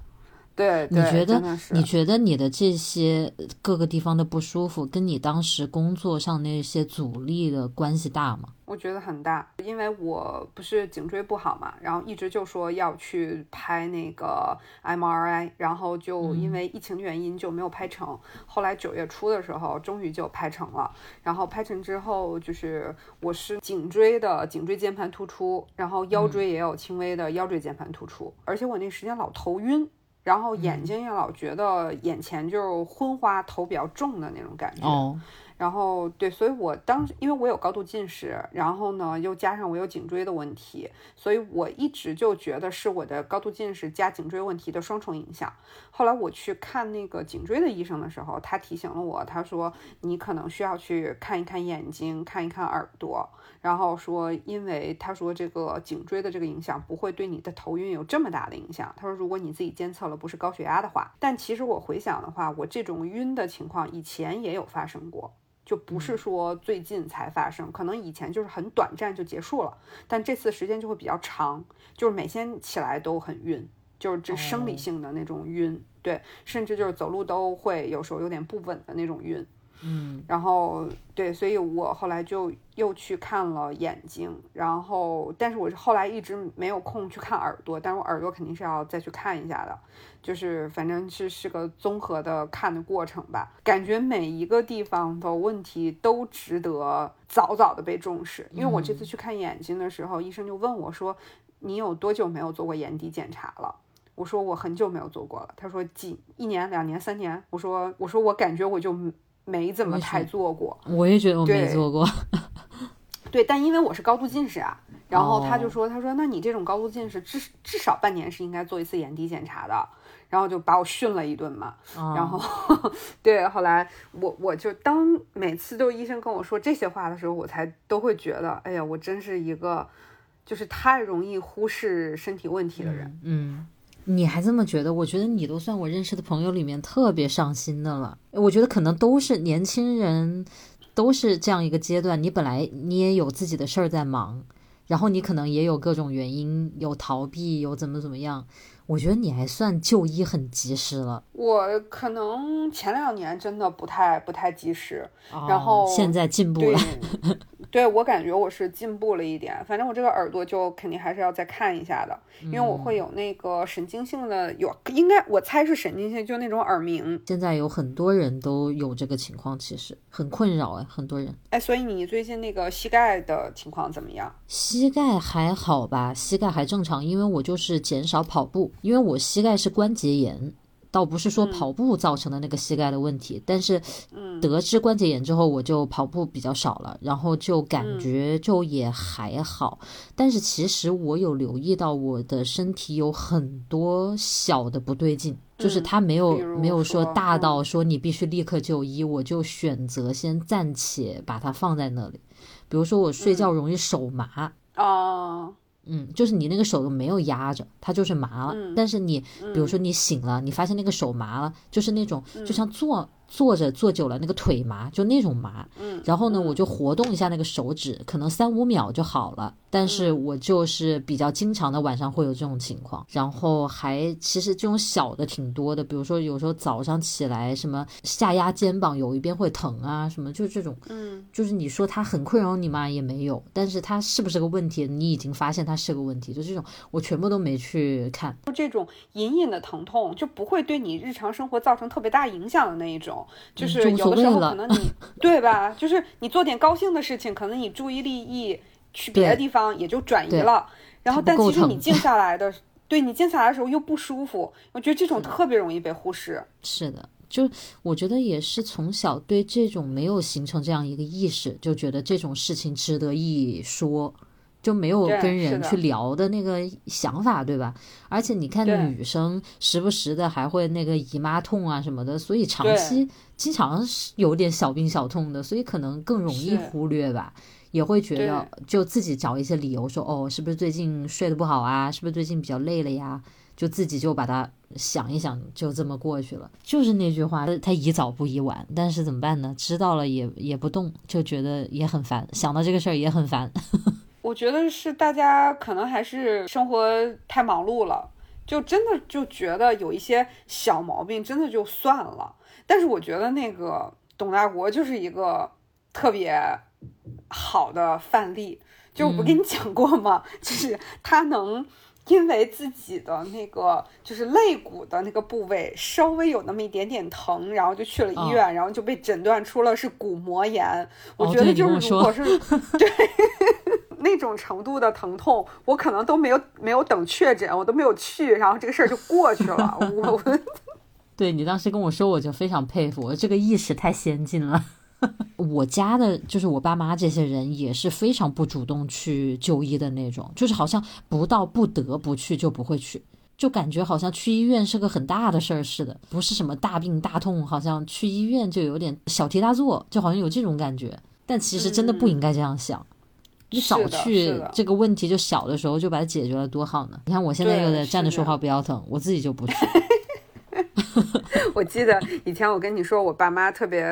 对，你觉得你觉得你的这些各个地方的不舒服，跟你当时工作上那些阻力的关系大吗？我觉得很大，因为我不是颈椎不好嘛，然后一直就说要去拍那个 MRI，然后就因为疫情原因就没有拍成。后来九月初的时候，终于就拍成了。然后拍成之后，就是我是颈椎的颈椎间盘突出，然后腰椎也有轻微的腰椎间盘突出，而且我那时间老头晕，然后眼睛也老觉得眼前就是昏花，头比较重的那种感觉。然后对，所以我当时因为我有高度近视，然后呢又加上我有颈椎的问题，所以我一直就觉得是我的高度近视加颈椎问题的双重影响。后来我去看那个颈椎的医生的时候，他提醒了我，他说你可能需要去看一看眼睛，看一看耳朵，然后说因为他说这个颈椎的这个影响不会对你的头晕有这么大的影响。他说如果你自己监测了不是高血压的话，但其实我回想的话，我这种晕的情况以前也有发生过。就不是说最近才发生，可能以前就是很短暂就结束了，但这次时间就会比较长，就是每天起来都很晕，就是这生理性的那种晕，对，甚至就是走路都会有时候有点不稳的那种晕。嗯，然后对，所以我后来就又去看了眼睛，然后但是我是后来一直没有空去看耳朵，但是我耳朵肯定是要再去看一下的，就是反正是是个综合的看的过程吧。感觉每一个地方的问题都值得早早的被重视，因为我这次去看眼睛的时候，医生就问我说：“你有多久没有做过眼底检查了？”我说：“我很久没有做过了。”他说：“几一年、两年、三年？”我说：“我说我感觉我就。”没怎么太做过，我也觉得我没做过。对，但因为我是高度近视啊，然后他就说，他说，那你这种高度近视，至至少半年是应该做一次眼底检查的，然后就把我训了一顿嘛。然后，对，后来我我就当每次都医生跟我说这些话的时候，我才都会觉得，哎呀，我真是一个就是太容易忽视身体问题的人。嗯，你还这么觉得？我觉得你都算我认识的朋友里面特别上心的了。我觉得可能都是年轻人，都是这样一个阶段。你本来你也有自己的事儿在忙，然后你可能也有各种原因，有逃避，有怎么怎么样。我觉得你还算就医很及时了。我可能前两年真的不太不太及时，哦然后现在进步了。对我感觉我是进步了一点。反正我这个耳朵就肯定还是要再看一下的，因为我嗯会有那个神经性的，有应该我猜是神经性，就那种耳鸣。现在有很多人都有这个情况，其实很困扰哎，很多人。哎，所以你最近那个膝盖的情况怎么样？膝盖还好吧，膝盖还正常，因为我就是减少跑步，因为我膝盖是关节炎，倒不是说跑步造成的那个膝盖的问题，但是得知关节炎之后，我就跑步比较少了，然后就感觉就也还好，但是其实我有留意到我的身体有很多小的不对劲。就是它没有没有说说大嗯。到说你必须立刻就医，我就选择先暂且把它放在那里。比如说我睡觉容易手麻，啊、嗯，就是你那个手没有压着，它就是麻了。嗯但是你比如说你醒了，你发现那个手麻了，就是那种嗯就像坐坐着坐久了那个腿麻，就那种麻。嗯，然后呢，我就活动一下那个手指，可能三五秒就好了。但是嗯我就是比较经常的晚上会有这种情况，然后还其实这种小的挺多的，比如说有时候早上起来什么下压肩膀有一边会疼啊，什么就这种，嗯，就是你说它很困扰你嘛？也没有，但是它是不是个问题，你已经发现它是个问题，就这种我全部都没去看。就这种隐隐的疼痛就不会对你日常生活造成特别大影响的那一种，就是有的时候可能你对吧？就是你做点高兴的事情，可能你注意力一去别的地方也就转移了，然后但其实你静下来的，对你静下来的时候又不舒服，我觉得这种特别容易被忽视。是的，就我觉得也是从小对这种没有形成这样一个意识，就觉得这种事情值得一说，就没有跟人去聊的那个想法，对吧？而且你看女生时不时的还会那个姨妈痛啊什么的，所以长期经常是有点小病小痛的，所以可能更容易忽略吧。也会觉得就自己找一些理由说，哦，是不是最近睡得不好啊？是不是最近比较累了呀？就自己就把它想一想，就这么过去了。就是那句话，他宜早不宜晚。但是怎么办呢？知道了也也不动，就觉得也很烦，想到这个事儿也很烦。我觉得是大家可能还是生活太忙碌了，就真的就觉得有一些小毛病真的就算了。但是我觉得那个董大国就是一个特别好的范例，就我不跟你讲过吗？就是他能。因为自己的那个就是肋骨的那个部位稍微有那么一点点疼，然后就去了医院，然后就被诊断出了是骨膜炎。我哦觉得就是如果是、对 那种程度的疼痛，我可能都没有没有等确诊，我都没有去，然后这个事儿就过去了。我我对你当时跟我说，我就非常佩服，我这个意识太先进了。我家的就是我爸妈这些人也是非常不主动去就医的那种，就是好像不到不得不去就不会去，就感觉好像去医院是个很大的事儿似的，不是什么大病大痛，好像去医院就有点小题大做，就好像有这种感觉。但其实真的不应该这样想，你早去这个问题就小的时候就把它解决了多好呢。你看我现在又在站着说话不腰疼，我自己就不去。我记得以前我跟你说，我爸妈特别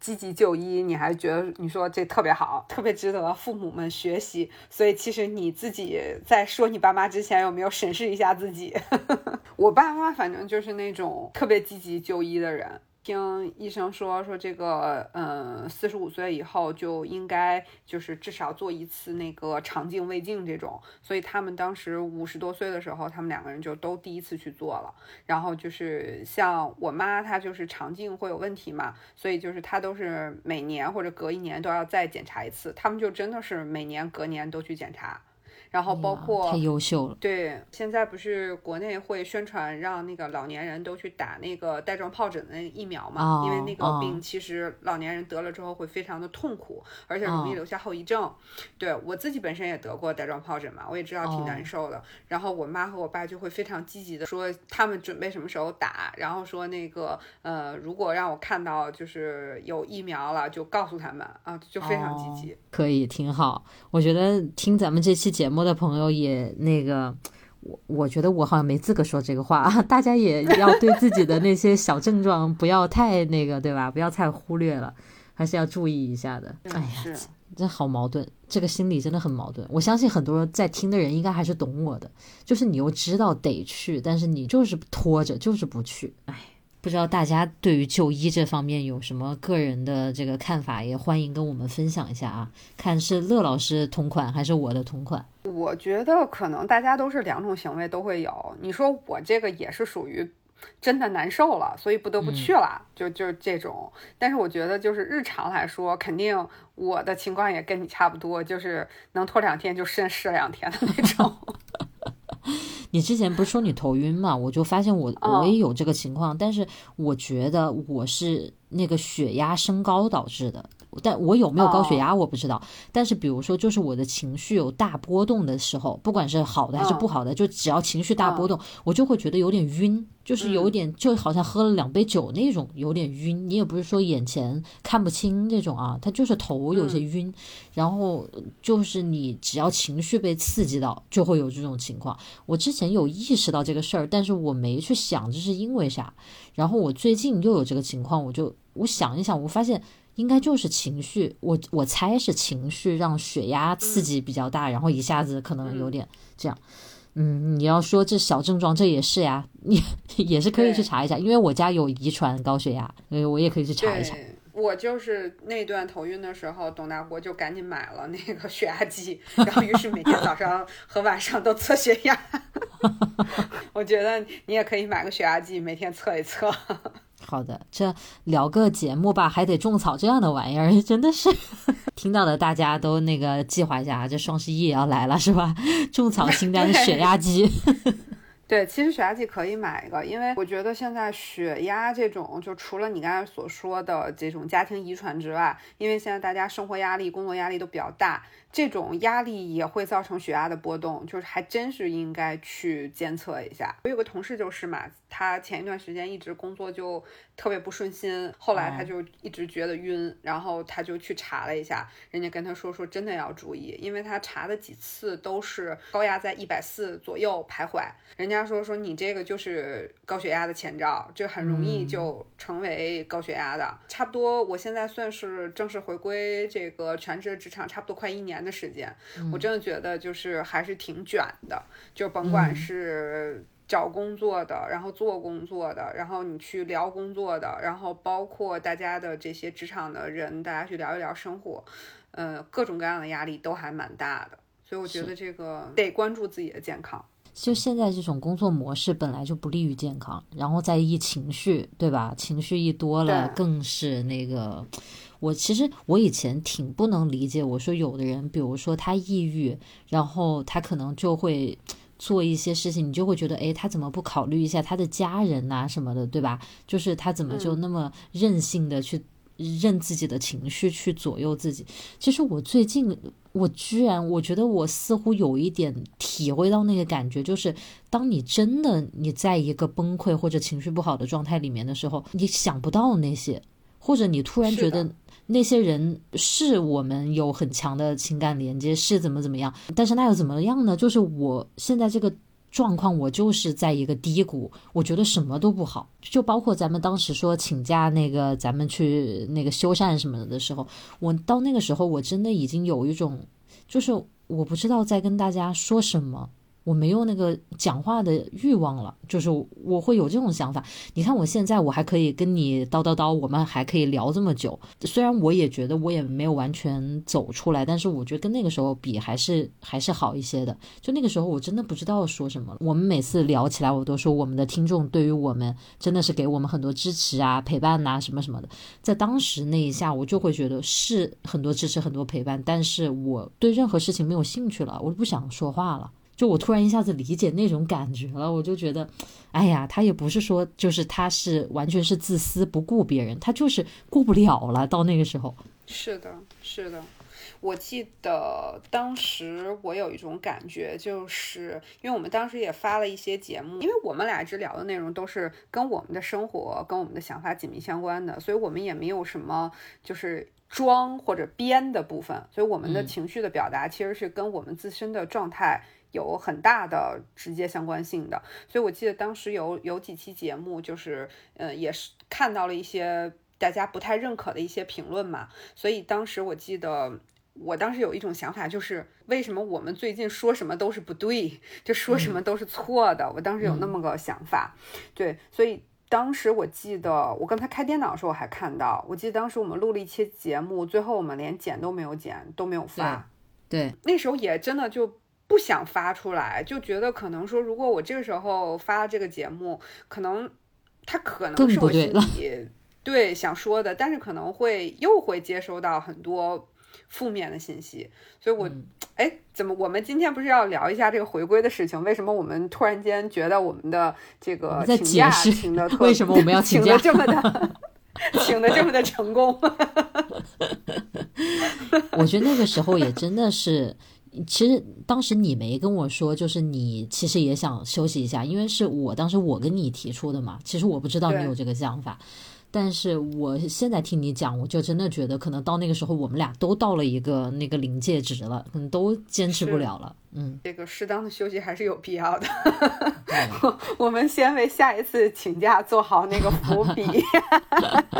积极就医，你还觉得你说这特别好，特别值得父母们学习。所以其实你自己在说你爸妈之前，有没有审视一下自己？我爸妈反正就是那种特别积极就医的人。听医生说说这个，嗯，四十五岁以后就应该就是至少做一次那个肠镜、胃镜这种，所以他们当时五十多岁的时候，他们两个人就都第一次去做了。然后就是像我妈，她就是肠镜会有问题嘛，所以就是她都是每年或者隔一年都要再检查一次，他们就真的是每年隔年都去检查。然后包括、哎太优秀了。对，现在不是国内会宣传让那个老年人都去打那个带状疱疹的那个疫苗嘛？因为那个哦病其实老年人得了之后会非常的痛苦，而且容易哦留下后遗症。对我自己本身也得过带状疱疹嘛，我也知道挺哦难受的。然后我妈和我爸就会非常积极的说他们准备什么时候打，然后说那个呃，如果让我看到就是有疫苗了，就告诉他们啊，就非常积极。可以，挺好。我觉得听咱们这期节目目的朋友也那个。我我觉得我好像没资格说这个话啊，大家也要对自己的那些小症状不要太那个，对吧？不要太忽略了，还是要注意一下的。哎呀，这好矛盾，这个心理真的很矛盾。我相信很多在听的人应该还是懂我的，就是你又知道得去，但是你就是拖着，就是不去。哎。不知道大家对于就医这方面有什么个人的这个看法，也欢迎跟我们分享一下啊。看是乐老师同款还是我的同款？我觉得可能大家都是两种行为都会有。你说我这个也是属于真的难受了，所以不得不去了，就就这种。但是我觉得就是日常来说，肯定我的情况也跟你差不多，就是能拖两天就先试两天的那种。你之前不是说你头晕嘛？我就发现我我也有这个情况，但是我觉得我是那个血压升高导致的。但我有没有高血压我不知道，但是比如说就是我的情绪有大波动的时候，不管是好的还是不好的，就只要情绪大波动，我就会觉得有点晕，就是有点就好像喝了两杯酒那种有点晕。你也不是说眼前看不清这种啊，他就是头有些晕，然后就是你只要情绪被刺激到，就会有这种情况。我之前有意识到这个事儿，但是我没去想这是因为啥。然后我最近又有这个情况，我就我想一想，我发现。应该就是情绪，我我猜是情绪让血压刺激比较大，然后一下子可能有点这样。嗯，你要说这小症状，这也是呀，你也是可以去查一下，因为我家有遗传高血压，所以我也可以去查一查。我就是那段头晕的时候，董大国就赶紧买了那个血压计，然后于是每天早上和晚上都测血压。我觉得你也可以买个血压计，每天测一测。好的，这聊个节目吧，还得种草这样的玩意儿，真的是 听到的大家都那个计划一下啊，这双十一也要来了是吧？种草清单血压机。对，其实血压计可以买一个，因为我觉得现在血压这种，就除了你刚才所说的这种家庭遗传之外，因为现在大家生活压力、工作压力都比较大。这种压力也会造成血压的波动，就是还真是应该去监测一下。我有个同事就是嘛，他前一段时间一直工作就特别不顺心，后来他就一直觉得晕，然后他就去查了一下，人家跟他说说真的要注意，因为他查的几次都是高压在一百四左右徘徊，人家说说你这个就是高血压的前兆，这很容易就成为高血压的。差不多，我现在算是正式回归这个全职职场，差不多快一年。的时间，我真的觉得就是还是挺卷的，就甭管是找工作的，然后做工作的，然后你去聊工作的，然后包括大家的这些职场的人，大家去聊一聊生活，呃，各种各样的压力都还蛮大的，所以我觉得这个得关注自己的健康。就现在这种工作模式本来就不利于健康，然后再一情绪，对吧？情绪一多了，更是那个。我其实我以前挺不能理解，我说有的人，比如说他抑郁，然后他可能就会做一些事情，你就会觉得，哎，他怎么不考虑一下他的家人呐什么的，对吧？就是他怎么就那么任性的去任自己的情绪去左右自己？其实我最近，我居然我觉得我似乎有一点体会到那个感觉，就是当你真的你在一个崩溃或者情绪不好的状态里面的时候，你想不到那些，或者你突然觉得。那些人是我们有很强的情感连接，是怎么怎么样？但是那又怎么样呢？就是我现在这个状况，我就是在一个低谷，我觉得什么都不好。就包括咱们当时说请假那个，咱们去那个修缮什么的时候，我到那个时候，我真的已经有一种，就是我不知道在跟大家说什么。我没有那个讲话的欲望了，就是我会有这种想法。你看我现在我还可以跟你叨叨叨，我们还可以聊这么久。虽然我也觉得我也没有完全走出来，但是我觉得跟那个时候比还是还是好一些的。就那个时候我真的不知道说什么。我们每次聊起来，我都说我们的听众对于我们真的是给我们很多支持啊、陪伴呐什么什么的。在当时那一下，我就会觉得是很多支持、很多陪伴，但是我对任何事情没有兴趣了，我不想说话了。就我突然一下子理解那种感觉了，我就觉得，哎呀，他也不是说就是他是完全是自私不顾别人，他就是顾不了了。到那个时候，是的，是的。我记得当时我有一种感觉，就是因为我们当时也发了一些节目，因为我们俩一直聊的内容都是跟我们的生活、跟我们的想法紧密相关的，所以我们也没有什么就是。装或者编的部分，所以我们的嗯情绪的表达其实是跟我们自身的状态有很大的直接相关性的。所以我记得当时有有几期节目，就是呃也是看到了一些大家不太认可的一些评论嘛，所以当时我记得。我当时有一种想法，就是为什么我们最近说什么都是不对，就说什么都是错的。我当时有那么个想法，对，所以当时我记得，我刚才开电脑的时候我还看到，我记得当时我们录了一期节目，最后我们连剪都没有剪，都没有发。对，那时候也真的就不想发出来，就觉得可能说，如果我这个时候发这个节目，可能它可能是我心不对了里对想说的，但是可能会又会接收到很多负面的信息，所以我嗯哎，怎么我们今天不是要聊一下这个回归的事情？为什么我们突然间觉得我们的这个请假解释请的 为什么我们要请假请的这么的请的这么的成功？我觉得那个时候也真的是，其实当时你没跟我说，就是你其实也想休息一下，因为是我当时我跟你提出的嘛。其实我不知道你有这个想法，但是我现在听你讲，我就真的觉得可能到那个时候我们俩都到了一个那个临界值了，可能都坚持不了了。嗯，这个适当的休息还是有必要的。对 我们先为下一次请假做好那个伏笔。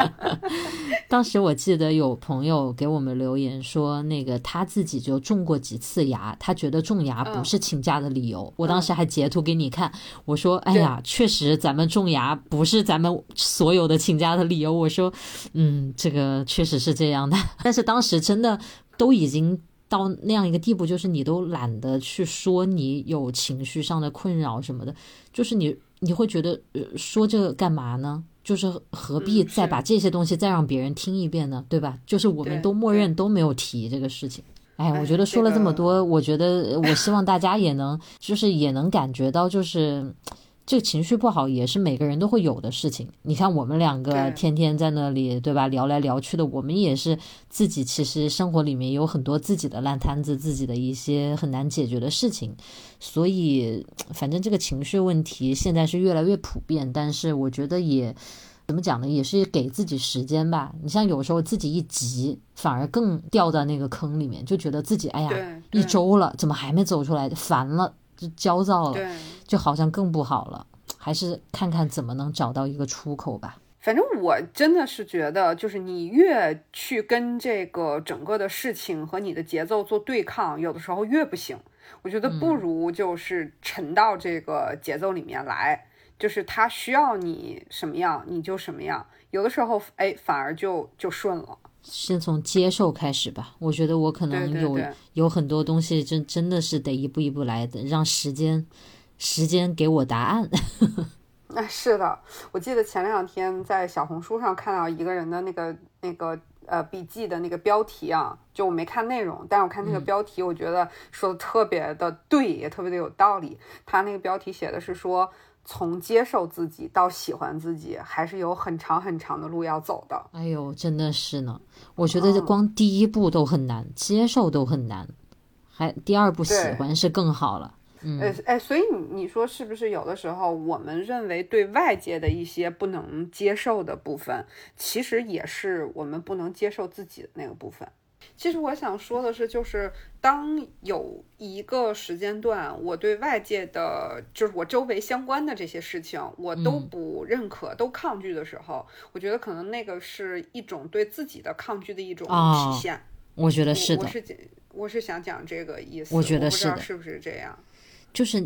当时我记得有朋友给我们留言说，那个他自己就种过几次牙，他觉得种牙不嗯是请假的理由。我当时还截图给你看，我说：“哎呀，确实咱们种牙不是咱们所有的请假的理由。”我说：“嗯，这个确实是这样的。”但是当时真的都已经。到那样一个地步，就是你都懒得去说你有情绪上的困扰什么的，就是你你会觉得，呃，说这个干嘛呢？就是何必再把这些东西再让别人听一遍呢？对吧？就是我们都默认都没有提这个事情。哎，哎我觉得说了这么多，我觉得我希望大家也能，就是也能感觉到，就是这个情绪不好也是每个人都会有的事情。你看我们两个天天在那里，对吧？聊来聊去的，我们也是自己其实生活里面有很多自己的烂摊子，自己的一些很难解决的事情。所以，反正这个情绪问题现在是越来越普遍，但是我觉得也。怎么讲呢？也是给自己时间吧。你像有时候自己一急，反而更掉到那个坑里面，就觉得自己哎呀，一周了，怎么还没走出来？烦了，就焦躁了，对。就好像更不好了。还是看看怎么能找到一个出口吧。反正我真的是觉得，就是你越去跟这个整个的事情和你的节奏做对抗，有的时候越不行。我觉得不如就是沉到这个节奏里面来，就是他需要你什么样你就什么样。有的时候，哎，反而就就顺了。先从接受开始吧。我觉得我可能有有很多东西真真的是得一步一步来的，让时间时间给我答案。那，是的，我记得前两天在小红书上看到一个人的那个那个呃笔记的那个标题啊，就我没看内容，但是我看那个标题，我觉得说的特别的对，也特别的有道理。他那个标题写的是说，从接受自己到喜欢自己，还是有很长很长的路要走的。哎呦，真的是呢。我觉得光第一步都很难，接受都很难，还第二步喜欢是更好了。嗯，呃，哎，所以你你说是不是有的时候我们认为对外界的一些不能接受的部分，其实也是我们不能接受自己的那个部分。其实我想说的是，就是当有一个时间段，我对外界的，就是我周围相关的这些事情，我都嗯不认可、都抗拒的时候，我觉得可能那个是一种对自己的抗拒的一种哦体现。我觉得我是的我，是我是想讲这个意思。我觉得不知道是的是不是这样？就是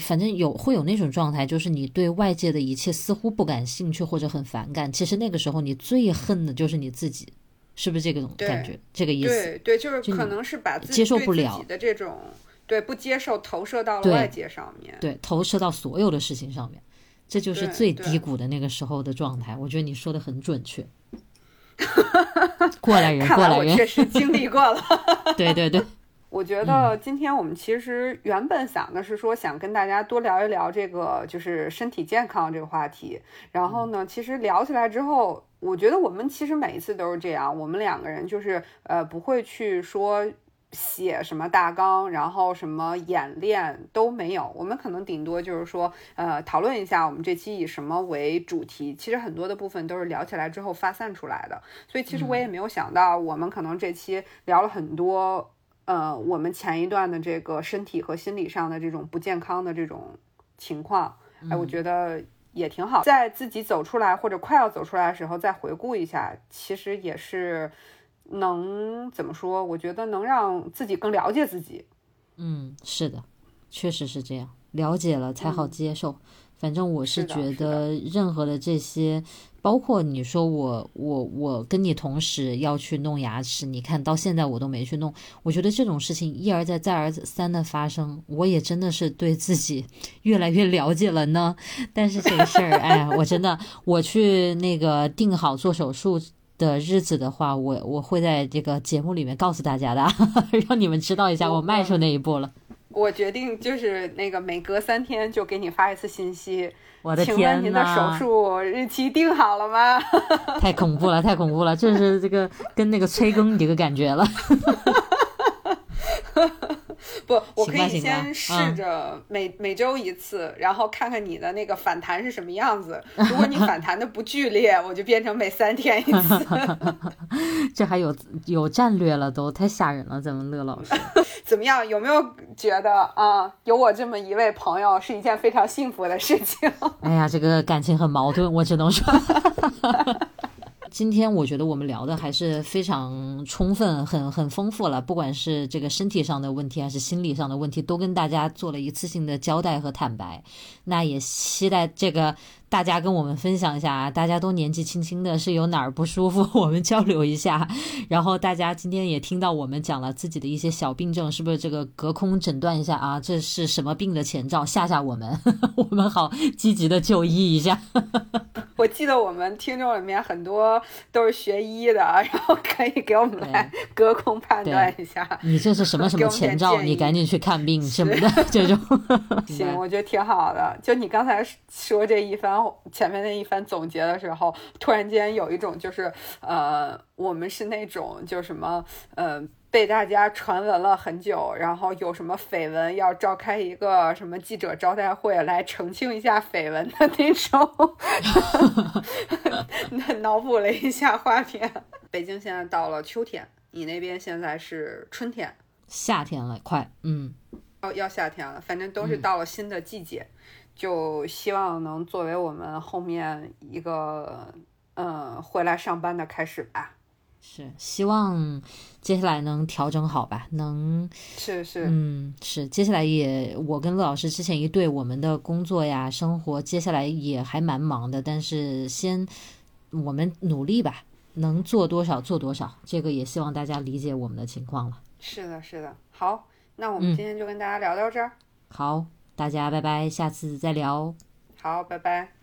反正有会有那种状态，就是你对外界的一切似乎不感兴趣或者很反感。其实那个时候你最恨的就是你自己，是不是这种感觉？这个意思？对对，就是可能是把自己接受不了的这种对不接受投射到了外界上面。对，投射到所有的事情上面，这就是最低谷的那个时候的状态。我觉得你说的很准确。过来人，看过来人，确实经历过了。对对对，我觉得今天我们其实原本想的是说，想跟大家多聊一聊这个就是身体健康这个话题。然后呢，其实聊起来之后，我觉得我们其实每一次都是这样，我们两个人就是呃不会去说写什么大纲，然后什么演练都没有。我们可能顶多就是说，呃，讨论一下我们这期以什么为主题。其实很多的部分都是聊起来之后发散出来的。所以其实我也没有想到，我们可能这期聊了很多，呃，我们前一段的这个身体和心理上的这种不健康的这种情况。哎，我觉得也挺好，在自己走出来或者快要走出来的时候再回顾一下，其实也是。能怎么说？我觉得能让自己更了解自己。嗯，是的，确实是这样，了解了才好接受。反正我是觉得，任何的这些，包括你说我我我跟你同时要去弄牙齿，你看到现在我都没去弄。我觉得这种事情一而再再而三的发生，我也真的是对自己 越来越了解了呢。但是这个事儿，哎，我真的我去那个定好做手术。的日子的话，我我会在这个节目里面告诉大家的，让你们知道一下我迈出那一步了。我决定就是那个每隔三天就给你发一次信息。我的天呐！请问您的手术日期定好了吗？太恐怖了，太恐怖了，这是这个跟那个催更一个感觉了。不，我可以先试着每每周一次，然后看看你的那个反弹是什么样子。如果你反弹的不剧烈，我就变成每三天一次。这还有有战略了，都太吓人了。咱们乐老师 怎么样？有没有觉得啊，有我这么一位朋友是一件非常幸福的事情？哎呀，这个感情很矛盾，我只能说。今天我觉得我们聊的还是非常充分、很很丰富了，不管是这个身体上的问题，还是心理上的问题，都跟大家做了一次性的交代和坦白。那也期待这个。大家跟我们分享一下啊，大家都年纪轻轻的，是有哪儿不舒服，我们交流一下。然后大家今天也听到我们讲了自己的一些小病症，是不是这个隔空诊断一下啊？这是什么病的前兆？吓吓我们，我们好积极的就医一下。我记得我们听众里面很多都是学医的，然后可以给我们来隔空判断一下。你这是什么什么前兆？你赶紧去看病什么的这种。行，我觉得挺好的。就你刚才说这一番。前面那一番总结的时候，突然间有一种就是，呃，我们是那种就什么，呃，被大家传闻了很久，然后有什么绯闻要召开一个什么记者招待会来澄清一下绯闻的那种，脑补了一下画面。北京现在到了秋天，你那边现在是春天，夏天了，快，嗯，要要夏天了，反正都是到了新的季节。就希望能作为我们后面一个，嗯，回来上班的开始吧。是，希望接下来能调整好吧，能是是，嗯，是。接下来也，我跟乐老师之前一对我们的工作呀、生活，接下来也还蛮忙的。但是先我们努力吧，能做多少做多少。这个也希望大家理解我们的情况了。是的，是的。好，那我们今天就跟大家聊到这儿。好。大家拜拜，下次再聊。好，拜拜。